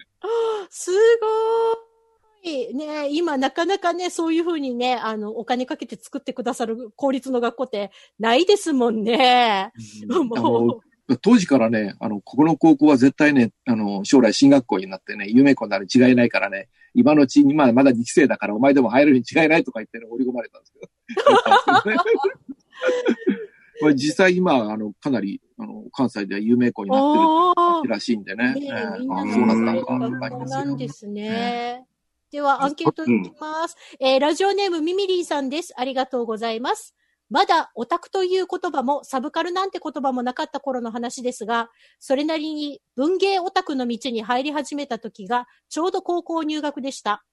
すごい。ね今なかなかね、そういうふうにね、あの、お金かけて作ってくださる公立の学校ってないですもんね。あもの当時からね、あの、ここの高校は絶対ね、あの、将来進学校になってね、有名校になるに違いないからね、今のうちに、まあ、まだ2期生だからお前でも入るに違いないとか言ってね、織り込まれたんですけど。[LAUGHS] これ実際今、あの、かなり、あの、関西では有名校になってる。らしいんでね。ねええみんなあのそうだったのか、学とかありますよ校なんですね。では、アンケートいきます。えーラジオネームミミリーさんです。ありがとうございます。まだオタクという言葉もサブカルなんて言葉もなかった頃の話ですが、それなりに文芸オタクの道に入り始めた時がちょうど高校入学でした。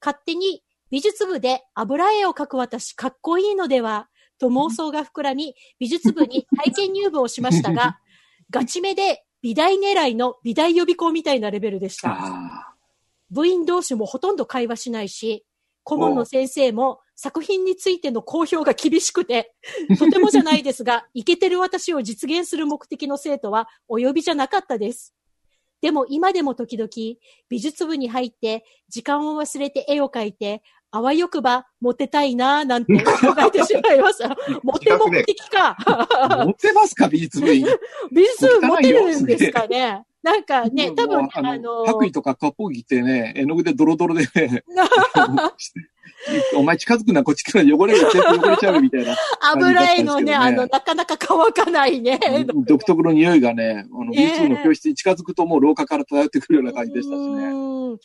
勝手に美術部で油絵を描く私かっこいいのではと妄想が膨らみ、美術部に体験入部をしましたが、[LAUGHS] ガチめで美大狙いの美大予備校みたいなレベルでした。あ部員同士もほとんど会話しないし、顧問の先生も作品についての公表が厳しくて、[LAUGHS] とてもじゃないですが、イケてる私を実現する目的の生徒はお呼びじゃなかったです。でも今でも時々美術部に入って時間を忘れて絵を描いて、あわよくばモテたいなぁなんて [LAUGHS] 考えてしまいました。[LAUGHS] モテ目的か。あ。持ってますか、美術部員。美術部モテるんですかね。なんかね、多分あの、白衣とか割烹着ってね、絵の具でドロドロでね、[LAUGHS] お前近づくな、こっちから汚れが全部汚れちゃうみたいな。油絵のね、あの、なかなか乾かないね。独特の匂いがね、あの、ねえ美術部の教室に近づくともう廊下から漂ってくるような感じでしたしうね。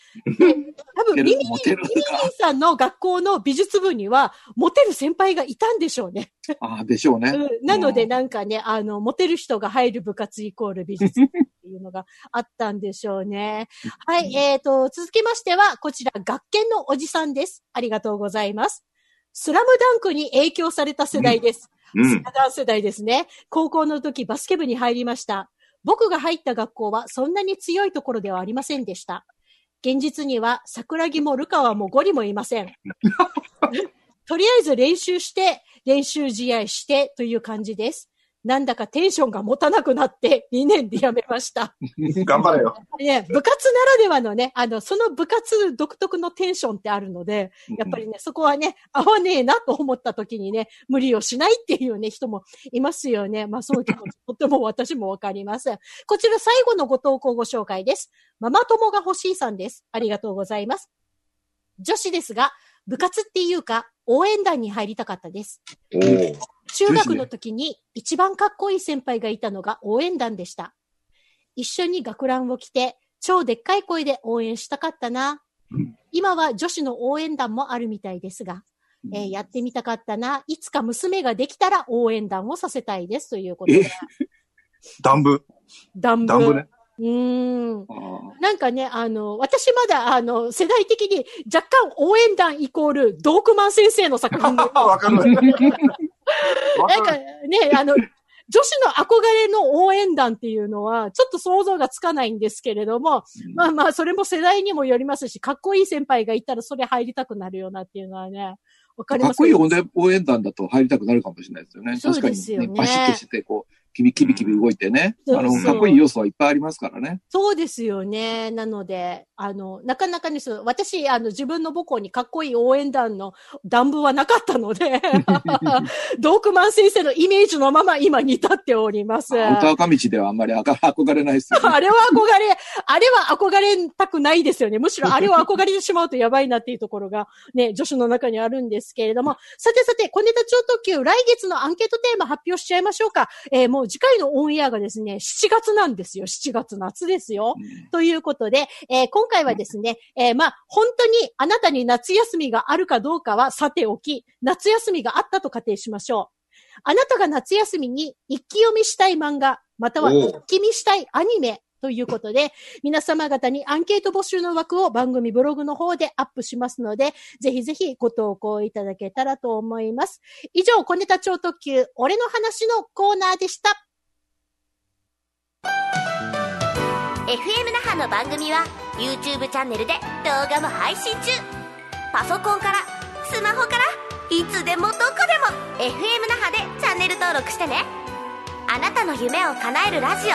多分、ミミリーモテるミミリーさんの学校の美術部には、モテる先輩がいたんでしょうね。ああ、でしょうね。うんなので、うんなんかね、あの、モテる人が入る部活イコール美術部っていうのがあったんでしょうね。はい、えーと、続きましては、こちら、学研のおじさんです。ありがとうございます。スラムダンクに影響された世代です。うん。スラダン世代ですね。高校の時バスケ部に入りました。僕が入った学校はそんなに強いところではありませんでした。現実には桜木もルカワもゴリもいません。[LAUGHS] とりあえず練習して、練習試合してという感じです。なんだかテンションが持たなくなって2年で辞めました。[LAUGHS] 頑張れよ。ね、部活ならではのね、あの、その部活独特のテンションってあるので、やっぱりね、そこはね、合わねえなと思った時にね、無理をしないっていうね、人もいますよね。まあそういう気持ち、とっても私もわかります。こちら最後のご投稿ご紹介です。ママ友が欲しいさんです。ありがとうございます。女子ですが、部活っていうか、応援団に入りたかったです。中学の時に一番かっこいい先輩がいたのが応援団でした。一緒に学ランを着て、超でっかい声で応援したかったな。今は女子の応援団もあるみたいですが、えーやってみたかったな。いつか娘ができたら応援団をさせたいです。ということで。暖部。暖暖部ね。うーん。なんかね、あの、私まだ、あの、世代的に若干応援団イコール、ドークマン先生の作品で [LAUGHS] わかる。[LAUGHS] わなんか。ね、あの、女子の憧れの応援団っていうのは、ちょっと想像がつかないんですけれども、まあまあ、それも世代にもよりますし、かっこいい先輩がいたらそれ入りたくなるよなっていうのはね、わかりますかっこいい応援応援団だと入りたくなるかもしれないですよね。そう確かですよねにね、バシッとしてて、こう、キビキビキビ動いてね。あの、かっこいい要素はいっぱいありますからね。そうですよね。なので、あの、なかなかにそう、私、あの、自分の母校にかっこいい応援団の団部はなかったので、[LAUGHS] ドークマン先生のイメージのまま今に至っております。歌赤道ではあんまりあか憧れないですよね。あれは憧れ、あれは憧れたくないですよね。むしろあれを憧れてしまうとやばいなっていうところがね、女子の中にあるんですけれども。さてさて、小ネタ超特急、来月のアンケートテーマ発表しちゃいましょうか。えーもう次回のオンエアがですね、7月なんですよ。7月夏ですよ。ということで、えー今回はですね、えーまあ、本当にあなたに夏休みがあるかどうかはさておき、夏休みがあったと仮定しましょう。あなたが夏休みに一気読みしたい漫画、または一気見したいアニメということで、皆様方にアンケート募集の枠を番組ブログの方でアップしますので、ぜひぜひご投稿いただけたらと思います。以上、小ネタ超特急、俺の話のコーナーでした。FM 那覇の番組は YouTube チャンネルで動画も配信中。パソコンからスマホからいつでもどこでも FM 那覇でチャンネル登録してね。あなたの夢を叶えるラジオ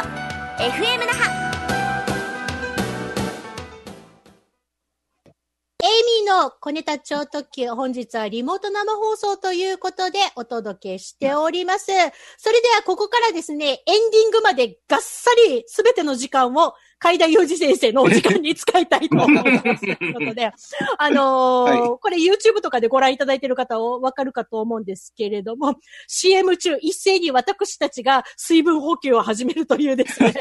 FM 那覇。エイミーの小ネタ超特急、本日はリモート生放送ということでお届けしております。それではここからですね、エンディングまでがっさりすべての時間を海田洋二先生のお時間に使いたいと思います。ということで、あのーはこれ YouTube とかでご覧いただいている方はわかるかと思うんですけれども、CM 中一斉に私たちが水分補給を始めるというですね。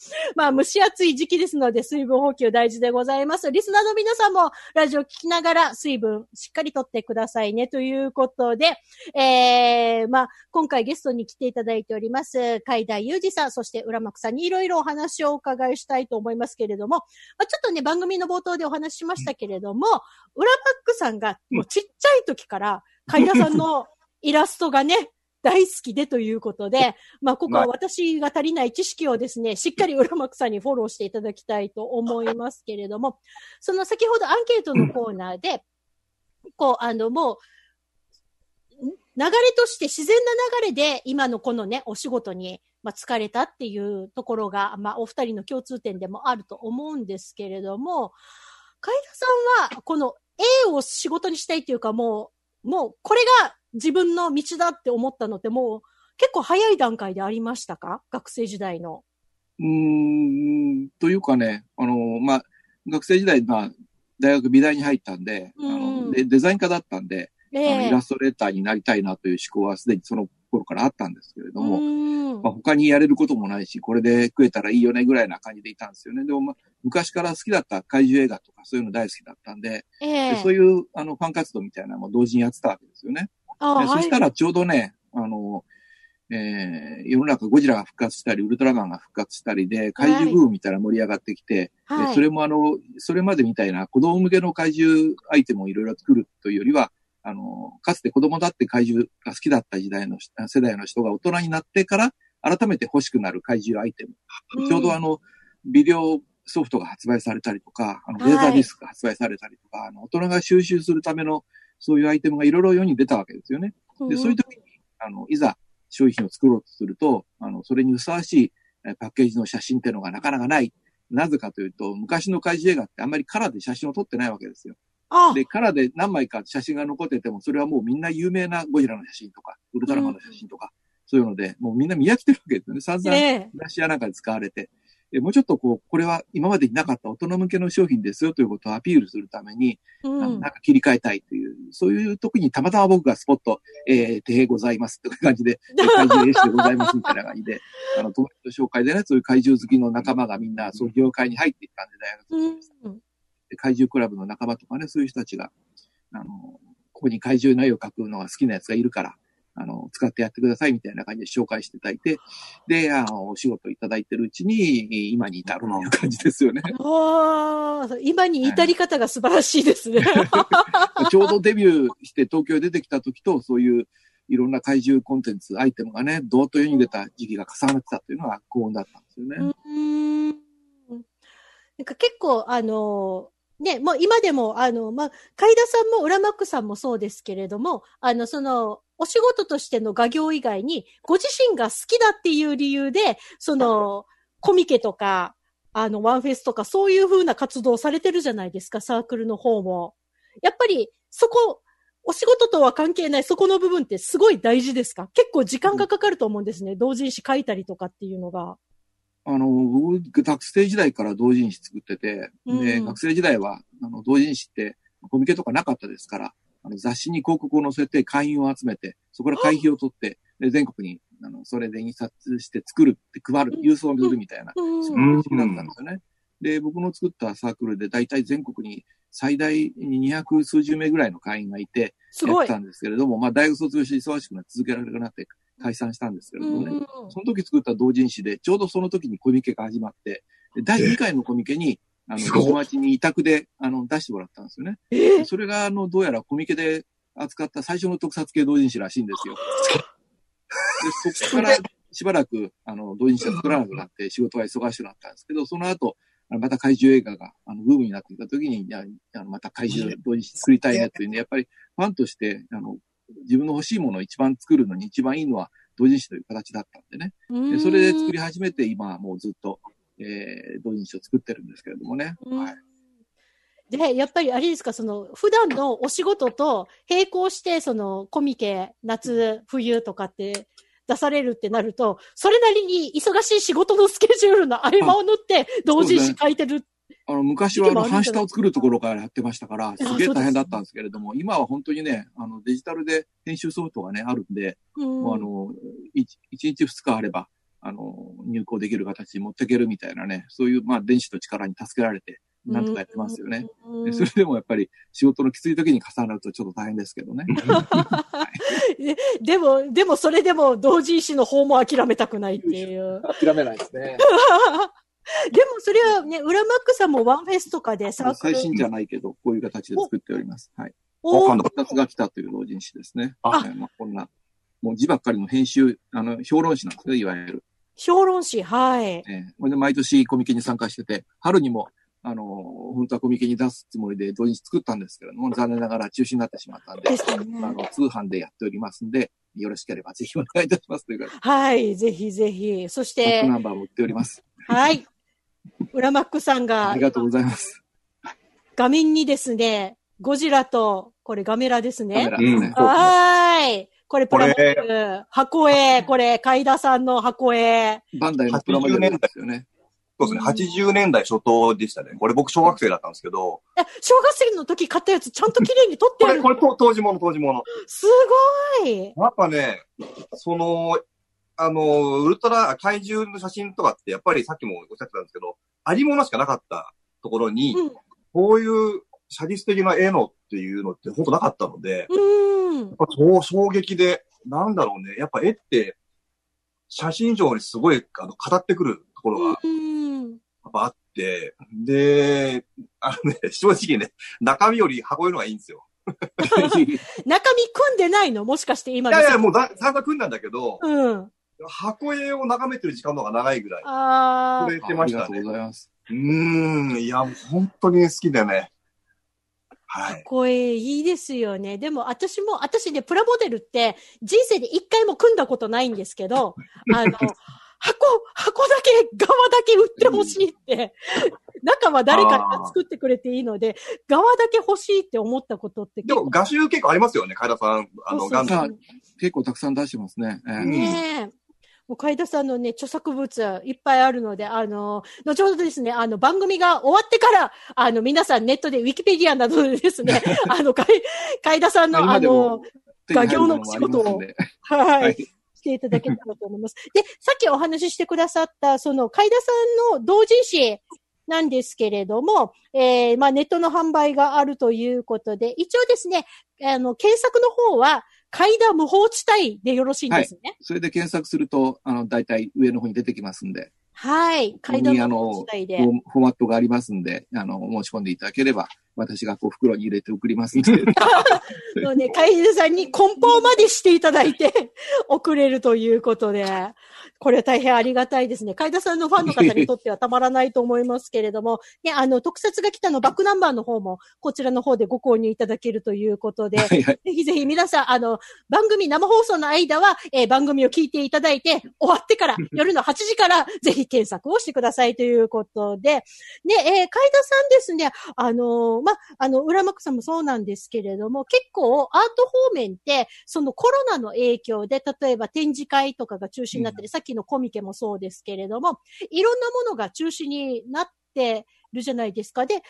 [LAUGHS] まあ、蒸し暑い時期ですので、水分補給大事でございます。リスナーの皆さんも、ラジオ聞きながら、水分しっかりとってくださいね、ということで、えー、まあ、今回ゲストに来ていただいております、海田裕二さん、そして浦幕さんにいろいろお話をお伺いしたいと思いますけれども、まあ、ちょっとね、番組の冒頭でお話ししましたけれども、浦幕さんが、もうちっちゃい時から、海田さんのイラストがね、大好きでということで、まあ、ここは私が足りない知識をですね、しっかり浦幕さんにフォローしていただきたいと思いますけれども、その先ほどアンケートのコーナーで、こう、あの、もう、ん流れとして自然な流れで今のこのね、お仕事に、まあ、疲れたっていうところが、まあ、お二人の共通点でもあると思うんですけれども、海田さんは、この A を仕事にしたいっていうか、もう、もう、これが自分の道だって思ったのって、もう、結構早い段階でありましたか？学生時代の。うーん、というかね、あの、まあ、学生時代、まあ、大学美大に入ったんで、あうん。のデデザイン科だったんで、あのえイラストレーターになりたいなという思考はすでにその頃からあったんですけれども、うん。まあ、他にやれることもないし、これで食えたらいいよねぐらいな感じでいたんですよね。でも、まあ、昔から好きだった怪獣映画とかそういうの大好きだったんで、えでえそういうあのファン活動みたいなのも同時にやってたわけですよね。そしたらちょうどね、あの、えー世の中ゴジラが復活したり、ウルトラマンが復活したりで、怪獣ブームみたいなの盛り上がってきて、はい。でそれもあの、それまでみたいな子供向けの怪獣アイテムをいろいろ作るというよりは、あの、かつて子供だって怪獣が好きだった時代の人世代の人が大人になってから改めて欲しくなる怪獣アイテム。ちょうどあの、ビデオソフトが発売されたりとか、あの、はいレーザーディスクが発売されたりとか、あの、大人が収集するためのそういうアイテムがいろいろ世に出たわけですよね。で、そういう時に、あの、いざ商品を作ろうとすると、あの、それにふさわしいえーパッケージの写真っていうのがなかなかない。なぜかというと、昔の怪獣映画ってあんまりカラーで写真を撮ってないわけですよ。あ。で、カラーで何枚か写真が残ってても、それはもうみんな有名なゴジラの写真とか、ウルトラマンの写真とか、そういうので、もうみんな見飽きてるわけですよね。散々、ええ。雑誌やなんかで使われて。でもうちょっとこう、これは今までになかった大人向けの商品ですよということをアピールするために、うん。なんか切り替えたいという、そういう時にたまたま僕がスポット、えー、手ございますという感じで、[LAUGHS] えー怪獣絵師でございますみたいな感じで、[LAUGHS] あの、友達の紹介でね、そういう怪獣好きの仲間がみんな、そういう業界に入っていったんで、大学うん。で怪獣クラブの仲間とかね、そういう人たちが、あの、ここに怪獣の絵を描くのが好きなやつがいるから、あの、使ってやってくださいみたいな感じで紹介していただいて、で、あの、お仕事いただいてるうちに、今に至るという感じですよね。ああ、今に至り方が素晴らしいですね。[LAUGHS] ちょうどデビューして東京に出てきた時と、そういういろんな怪獣コンテンツ、アイテムがね、どーっと世に出た時期が重なってたというのが幸運だったんですよね。うんなんか結構、あの、ね、もう今でも、あの、まあ、海田さんも浦マックさんもそうですけれども、あの、その、お仕事としての画業以外に、ご自身が好きだっていう理由で、その、コミケとか、あの、ワンフェスとか、そういう風な活動をされてるじゃないですか、サークルの方も。やっぱり、そこ、お仕事とは関係ない、そこの部分ってすごい大事ですか？結構時間がかかると思うんですね。同人誌書いたりとかっていうのが。あの、僕、学生時代から同人誌作ってて、で、うん学生時代は、あの、同人誌って、コミケとかなかったですから、あの雑誌に広告を載せて会員を集めて、そこから会費を取って、で全国に、あの、それで印刷して作るって配る、郵送するみたいな、うんそういう形だったんですよね。で、僕の作ったサークルで大体全国に最大200数十名ぐらいの会員がいて、やって。たんですけれども、まあ大学卒業して忙しくなって続けられなくなって解散したんですけれどもね。うんその時作った同人誌で、ちょうどその時にコミケが始まって、で第2回のコミケに、あの、友達に委託で、あの、出してもらったんですよね。えそれが、あの、どうやらコミケで扱った最初の特撮系同人誌らしいんですよ。で、そこからしばらく、あの、同人誌が作らなくなって仕事が忙しくなったんですけど、その後、あのまた怪獣映画が、あの、ブームになってきた時に、いや、あのまた怪獣同人誌作りたいねっていうね、やっぱりファンとして、あの、自分の欲しいものを一番作るのに一番いいのは同人誌という形だったんでね。でそれで作り始めて、今はもうずっと、えー、同人誌を作ってるんですけれどもね。うんはい。で、やっぱりあれですか、その、普段のお仕事と並行して、その、コミケ、夏、冬とかって出されるってなると、それなりに忙しい仕事のスケジュールの合間を縫って、同時に書いてる。あの、昔はあの、半下を作るところからやってましたから、すげえ大変だったんですけれども、今は本当にね、あの、デジタルで編集ソフトがね、あるんで、うんもうあの、一一日二日あれば、あの、入稿できる形に持っていけるみたいなね、そういう、まあ、電子と力に助けられて、なんとかやってますよね。それでもやっぱり仕事のきつい時に重なるとちょっと大変ですけどね。[LAUGHS] でも、でもそれでも同人誌の方も諦めたくないっていう。[LAUGHS] 諦めないですね。[LAUGHS] [LAUGHS] でもそれはね、裏マックさんもワンフェスとかでサークル。最新じゃないけど、こういう形で作っております。はい。おわかんな二つが来たという同人誌ですね。あはいまあ、こんな、もう字ばっかりの編集、あの、評論誌なんですね、いわゆる。評論誌、はい。ええこれで毎年コミケに参加してて、春にも、あの、本当はコミケに出すつもりで同時に作ったんですけれども、残念ながら中止になってしまったんで、ですあね。の、通販でやっておりますんで、よろしければぜひお願いいたしますというか、はい、ぜひぜひ。そしバックて、ナンバーも売っております。はい。裏マックさんがありがとうございます。画面にですね、ゴジラと、これガメラですカメね。ラですね。はーい。これプラモデこル。箱絵。これ、海田さんの箱絵。バンダイのプラモデルですよね。そうですね。80年代初頭でしたね。これ僕小学生だったんですけど、え、小学生の時買ったやつちゃんと綺麗に撮ってこれ、ある。これと当時もの、当時もの。すごい。やっぱね、その、あの、ウルトラ、怪獣の写真とかって、やっぱりさっきもおっしゃってたんですけど、ありものしかなかったところに、うん。こういう写実的な絵のっていうのって本当なかったので、うん。やっぱそう衝撃で、なんだろうね。やっぱ絵って、写真上にすごい、あの、語ってくるところが、やうん。っぱあって、で、あのね、[LAUGHS] 正直ね、中身より箱絵のがいいんですよ。中身組んでないの？もしかして今いやいや、ももうだ、散々組んだんだけど、うん。箱絵を眺めてる時間の方が長いぐらい。あーこれ言ってましたねありがとう。ございます。うーん、いや、もう本当に好きでね。はい。声いいですよね。でも私も、私ね、プラモデルって人生で一回も組んだことないんですけど、あの、箱、箱だけ、側だけ売ってほしいって、中は誰かが作ってくれていいので、側だけ欲しいって思ったことってでも、画集結構ありますよね、海田さん。あの、ガンダム。結構たくさん出してますね。ええうん。ねえ。もう海田さんのね、著作物いっぱいあるので、あの、後ほどですね、あの、番組が終わってから、あの、皆さんネットでウィキペディアなどでですね、[LAUGHS] あの、海海田さんの、あの、画業の仕事を。はい、はいしていただけたらと思います。[LAUGHS] で、さっきお話ししてくださった、その、海田さんの同人誌なんですけれども、えー、まあ、ネットの販売があるということで、一応ですね、あの、検索の方は、階段無法地帯でよろしいんですね。はいそれで検索すると、あの、大体上の方に出てきますんで、はい。ここにあ海田無法の、地帯で。フォーマットがありますんで、あの、申し込んでいただければ、私がこう袋に入れて送りますんで。[LAUGHS] のね、海田さんに梱包までしていただいて送れるということで、これは大変ありがたいですね。海田さんのファンの方にとってはたまらないと思いますけれども、ね、あの、特撮が来たのバックナンバーの方も、こちらの方でご購入いただけるということで、はいはい。ぜひぜひ皆さん、あの、番組生放送の間は、えー番組を聞いていただいて、終わってから、夜の8時から、ぜひ検索をしてくださいということで、ね、えー、海田さんですね、あのーま、あの、浦幕さんもそうなんですけれども、結構アート方面って、そのコロナの影響で、例えば展示会とかが中止になったり、さっきのコミケもそうですけれども、いろんなものが中止になってるじゃないですか。で、よ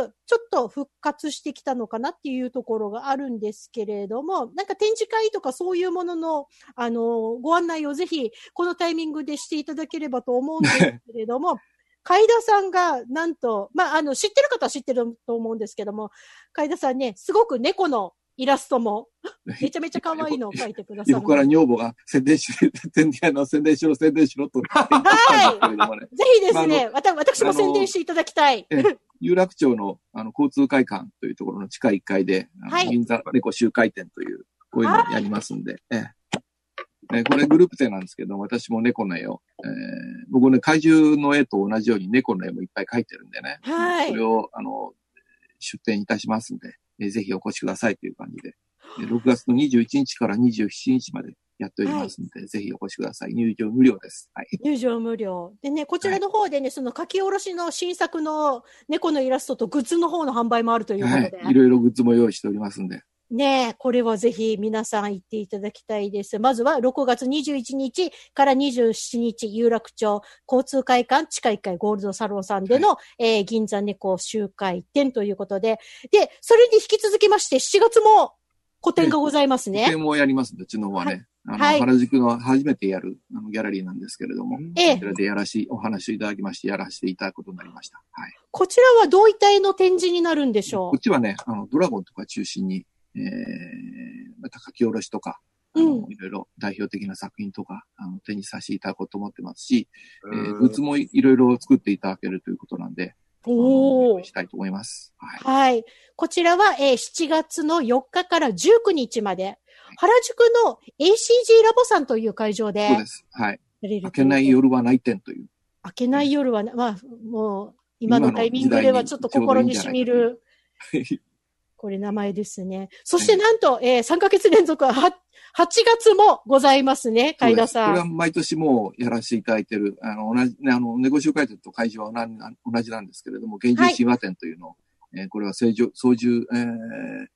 うやくちょっと復活してきたのかなっていうところがあるんですけれども、なんか展示会とかそういうものの、あの、ご案内をぜひ、このタイミングでしていただければと思うんですけれども、[LAUGHS] 海田さんが、なんと、まあ、あの、知ってる方は知ってると思うんですけども、海田さんね、すごく猫のイラストも、[LAUGHS] めちゃめちゃ可愛いのを描いてくださる。横から女房が宣伝し、宣伝、あの、宣伝しろ、宣伝しろと。はいい。ぜひですね、わた私も宣伝していただきたい。ええ有楽町の、あの、交通会館というところの地下1階で、はい銀座猫集会店という、こういうのをやりますんで、えこれグループ展なんですけど、私も猫の絵を、ええ僕ね、怪獣の絵と同じように猫の絵もいっぱい描いてるんでね、はいそれを、あの、出展いたしますんで、えぜひお越しくださいという感じで、え6月の21日から27日までやっておりますので、ぜひお越しください。入場無料です。はい。入場無料。でね、こちらの方でね、その書き下ろしの新作の猫のイラストとグッズの方の販売もあるということで。はい。いろいろグッズも用意しておりますんで。ねえ、これはぜひ皆さん行っていただきたいです。まずは6月21日から27日、有楽町交通会館地下1階ゴールドサロンさんでの、えー銀座猫集会展ということで、で、それに引き続きまして7月も個展がございますね。個展もやりますうちの方はね。あの、はい原宿の初めてやるあのギャラリーなんですけれども、ええこちらでやらし、お話をいただきまして、やらせていただくことになりました。はい。こちらはどういった絵の展示になるんでしょこっちはね、あの、ドラゴンとか中心に、えー、また書き下ろしとか、いろいろ代表的な作品とか、あの、手にさせていただこうと思ってますし、えー、グッズもいろいろ作っていただけるということなんで、おー用意したいと思います。はい。はい。こちらは、えー7月の4日から19日まで、原宿の ACG ラボさんという会場でそうです。はい。やれる明けない夜はない店という。明けない夜はな、まあ、もう、今のタイミングではちょっと心に染みる、これ名前ですね。そしてなんと、えー3ヶ月連続は、は8月もございますね、海田さこれはん。毎年もうやらせていただいてる、あの、同じ、ね、あの、ネゴシオ会展と会場は同じ同じなんですけれども、現住神話展というのを、えーこれは正常、操縦、えー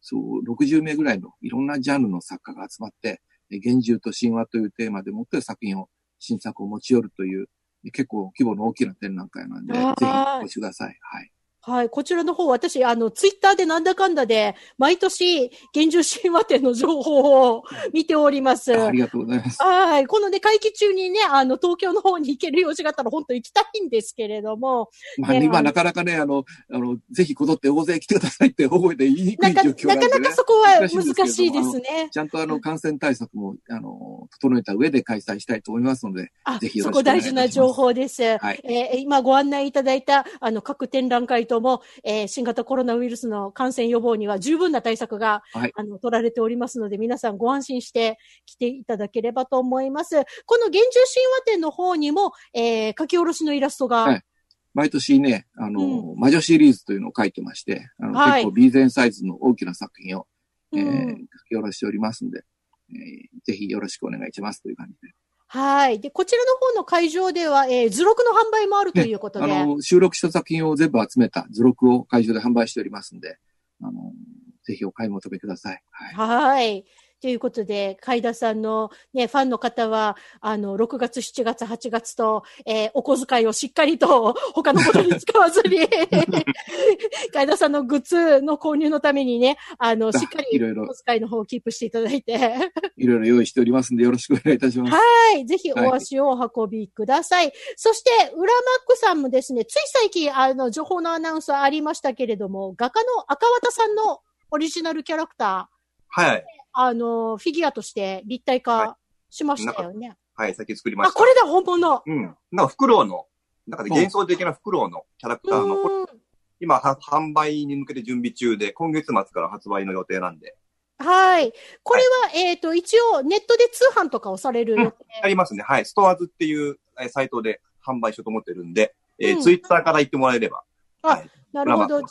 そう、60名ぐらいのいろんなジャンルの作家が集まって、えー現住と神話というテーマでもって作品を、新作を持ち寄るという、えー結構規模の大きな展覧会なんで、ぜひお越しください。はい。はい。こちらの方、私、あの、ツイッターでなんだかんだで、毎年、現住神話展の情報を見ております。あありがとうございます。はい。このね、会期中にね、あの、東京の方に行ける用事があったら、本当行きたいんですけれども、まあ、ね今なかなかね、あの、あの、ぜひこぞって大勢来てくださいって覚えて言いにくないか、状況なね。なかなかそこは難難しいんですね。ちゃんとあの感染対策も、あの、整えた上で開催したいと思いますので、あぜひ、よそろしくお願いしますこ大事な情報です。はいえー今ご案内いただいた、あの、各展覧会とも、えー新型コロナウイルスの感染予防には十分な対策が、はい。あの、取られておりますので、皆さんご安心して来ていただければと思います。この現住神話展の方にも、えー書き下ろしのイラストが、はい。毎年ね、あの、魔女シリーズというのを書いてまして、あの、はい。結構 B 前サイズの大きな作品を、えーうん。書き下ろしておりますんで、えーぜひよろしくお願いしますという感じで。はい。で、こちらの方の会場では、えー図録の販売もあるということで、あの、収録した作品を全部集めた図録を会場で販売しておりますんで、あの、ぜひお買い求めください。はい。はい。ということで、海田さんのね、ファンの方は、あの、6月、7月、8月と、えーお小遣いをしっかりと [LAUGHS] 他のことに使わずに、[LAUGHS] 海田さんのグッズの購入のためにね、あの、しっかりいろいろお小遣いの方をキープしていただいて、[LAUGHS] いろいろ用意しておりますんで、よろしくお願いいたします。はい。ぜひお足をお運びください。そして、裏マックさんもですね、つい最近、あの、情報のアナウンスありましたけれども、画家の赤綿さんのオリジナルキャラクター、はい。あの、フィギュアとして立体化しましたよね。はい、最近作りまあ、した。これだ、本物。うん。なんか、フクロウの、なんかね幻想的なフクロウのキャラクターの、うーん今は、販売に向けて準備中で、今月末から発売の予定なんで。はい。これは、えっ、と、一応、ネットで通販とかをされる予定。ありますね。はい。ストアーズっていうえーサイトで販売しようと思ってるんで、えーうんツイッターから言ってもらえれば。あはい。なるほど。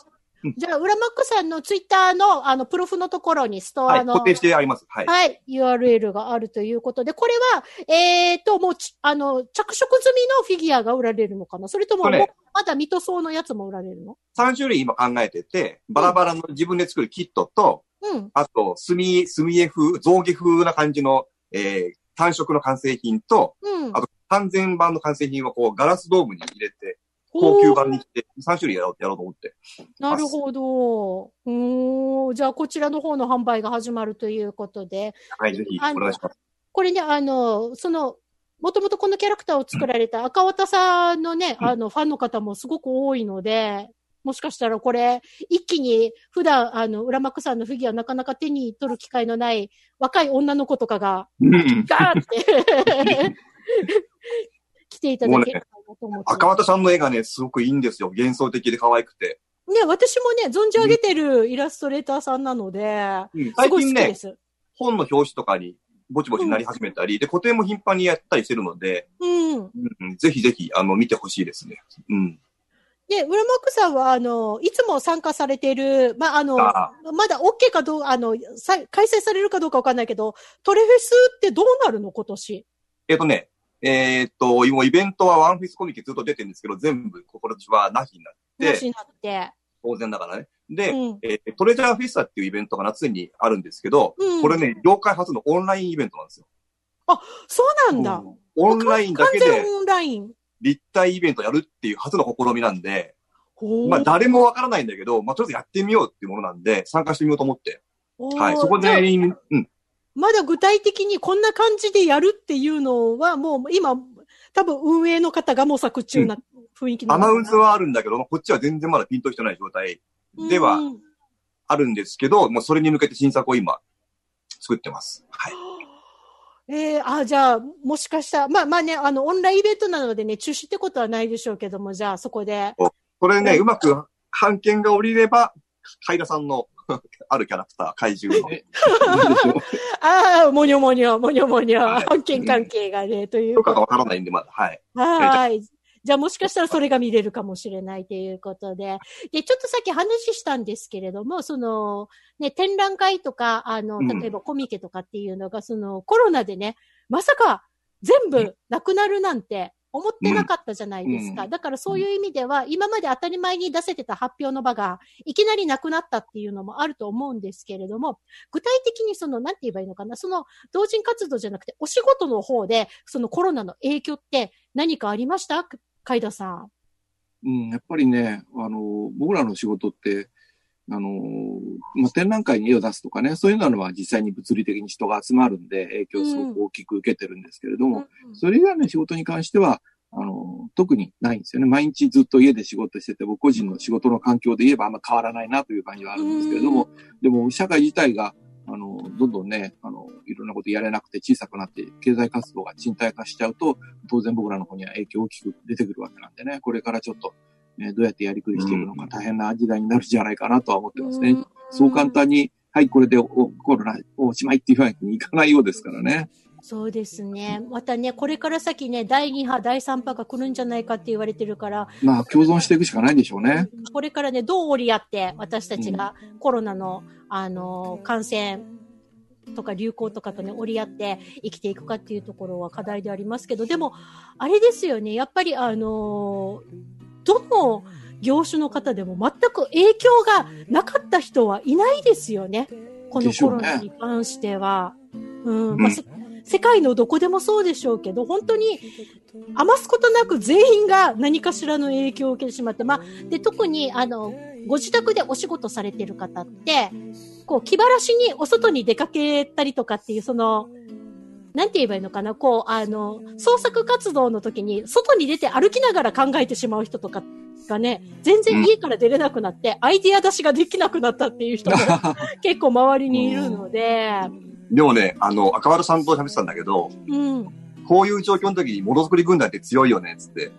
じゃあ、裏マックさんのツイッターの、あの、プロフのところにストはい。アの、固定してあります。はい。はい、URL があるということで、これは、えっ、と、もうち、あの、着色済みのフィギュアが売られるのかな？それとも、これもうまだミトソーのやつも売られるの？3種類今考えてて、バラバラの自分で作るキットと、うん。あと、墨、墨絵風、象牙風な感じの、えー単色の完成品と、うん。あと、完全版の完成品はこう、ガラスドームに入れて、高級版にして、3種類やろう、やろうと思って。なるほど。うーん。じゃあ、こちらの方の販売が始まるということで、はい、ぜひ、お願いします。これね、あの、その、もともとこのキャラクターを作られた赤綿さんのね、うんあの、ファンの方もすごく多いので、もしかしたらこれ、一気に普段、あの、裏幕さんのフィギュアなかなか手に取る機会のない若い女の子とかが、うん。ガーって、[LAUGHS] 来ていただければなと思ってます。赤綿さんの絵がね、すごくいいんですよ。幻想的で可愛くて。ね、私もね、存じ上げてるイラストレーターさんなので、うん最すごい好近ね、きです。本の表紙とかにぼちぼちなり始めたり、で、個展も頻繁にやったりしてるので、うん。うんうんぜひぜひ、あの、見てほしいですね。うん。で、浦幕さんは、あの、いつも参加されている、まあ、あの、あまだ OK かどう、あの、さ開催されるかどうかわかんないけど、トレフェスってどうなるの今年？えっ、とね、えーっと、今イベントはワンフィスコミケずっと出てるんですけど、全部今年はなしになって、なしになって。当然だからね。で、うんえートレジャーフィスタっていうイベントが夏にあるんですけど、うんこれね、業界初のオンラインイベントなんですよ。そうなんだ。オンラインだけでオンライン。立体イベントやるっていう初の試みなんで、まあ誰もわからないんだけど、まあとりあえずやってみようっていうものなんで、参加してみようと思って。はい。そこで、うん。まだ具体的にこんな感じでやるっていうのは、もう今、多分運営の方が模索中な雰囲気なアのかなナウンスはあるんだけど、こっちは全然まだピンとしてない状態ではうんあるんですけど、もうそれに向けて新作を今、作ってます。はい。[GASPS] ええあ、じゃあ、もしかしたら、まあまあね、あの、オンラインイベントなのでね、中止ってことはないでしょうけども、じゃあ、そこで。これね、うんうまく判件が降りれば、海田さんの [LAUGHS] あるキャラクター、怪獣の。[LAUGHS] ああ、もにょもにょ、もにょもにょ、はい案件関係がね、というとかがわからないんで、まだ。はい。はい。じゃあもしかしたらそれが見れるかもしれないということで。で、ちょっとさっき話したんですけれども、その、ね、展覧会とか、あの、うん例えばコミケとかっていうのが、そのコロナでね、まさか全部なくなるなんて思ってなかったじゃないですか。うんだからそういう意味では、今まで当たり前に出せてた発表の場が、いきなりなくなったっていうのもあると思うんですけれども、具体的にその、なんて言えばいいのかな、その、同人活動じゃなくて、お仕事の方で、そのコロナの影響って何かありました？海田さん。うん、やっぱりね、あの、僕らの仕事って、あの、まあ、展覧会に絵を出すとかね、そういうのは実際に物理的に人が集まるんで、影響をすごく大きく受けてるんですけれども、それ以外の仕事に関しては、あの、特にないんですよね。毎日ずっと家で仕事してて、僕個人の仕事の環境で言えばあんま変わらないなという感じはあるんですけれども、でも社会自体が、あの、どんどんね、あの、いろんなことやれなくて小さくなって、経済活動が賃貸化しちゃうと、当然僕らの方には影響大きく出てくるわけなんでね、これからちょっと、ね、どうやってやりくりしていくのか大変な時代になるんじゃないかなとは思ってますね。そう簡単に、はい、これでおコロナおしまいっていうわけにいかないようですからね。そうですね。またね、これから先ね、第2波、第3波が来るんじゃないかって言われてるから、まあ、共存していくしかないんでしょうね。これからね、どう折り合って私たちがコロナの、あの、感染とか流行とかとね、折り合って生きていくかっていうところは課題でありますけど、でも、あれですよね、やっぱりあの、どの業種の方でも全く影響がなかった人はいないですよね。このコロナに関しては。うん、ま世界のどこでもそうでしょうけど、本当に余すことなく全員が何かしらの影響を受けてしまって、まあ、で、特に、あの、ご自宅でお仕事されてる方って、こう、気晴らしにお外に出かけたりとかっていう、その、なんて言えばいいのかな、こう、あの、創作活動の時に、外に出て歩きながら考えてしまう人とかがね、全然家から出れなくなって、アイディア出しができなくなったっていう人も [LAUGHS] 結構周りにいるので、でもね、あの、赤丸さんと喋ってたんだけど、うん。こういう状況の時にものづくり軍団って強いよね、つって。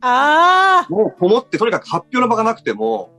ああ、もう、こもってとにかく発表の場がなくても、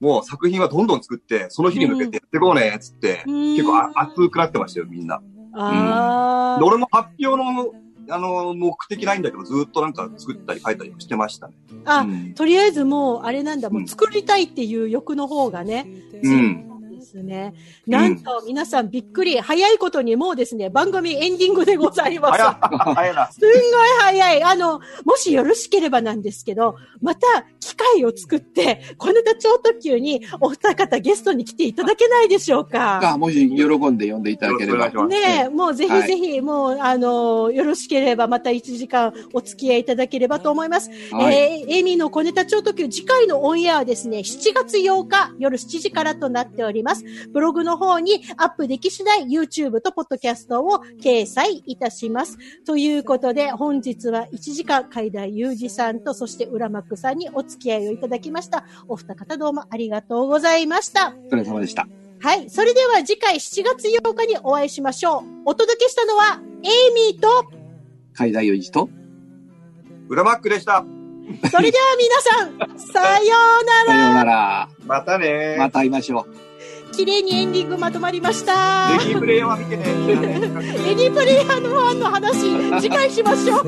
もう作品はどんどん作って、その日に向けてやっていこうね、つって、うん。結構あ熱くなってましたよ、みんな。ああ、で俺も発表の、あの、目的ないんだけど、ずっとなんか作ったり書いたりしてましたね。あ、うん。とりあえずもう、あれなんだ、もううん作りたいっていう欲の方がね、うん。ですね。なんと、皆さんびっくり、早いことにもうですね、番組エンディングでございます。早い、早いな。すんごい早い。あの、もしよろしければなんですけど、また機会を作って、小ネタ超特急にお二方ゲストに来ていただけないでしょうか。が、もし喜んで呼んでいただければねえ、もうぜひぜひ、もう、あの、よろしければまた1時間お付き合いいただければと思います。はい。えーエイミーの小ネタ超特急、次回のオンエアはですね、7月8日夜7時からとなっております。ブログの方にアップでき次第 YouTube とポッドキャストを掲載いたします。ということで、本日は1時間、海田裕二さんと、そして浦幕さんにお付き合いをいただきました。お二方どうもありがとうございました。お疲れ様でした。はい。それでは次回7月8日にお会いしましょう。お届けしたのは、エイミーと、海大四次と、裏マックでした。それでは皆さん、さようなさようら。なら。またねまた会いましょう。綺麗にエンディングまとまりました。ぜひプレイは見てね。エディプレイヤーのファンの話、次回しましょう。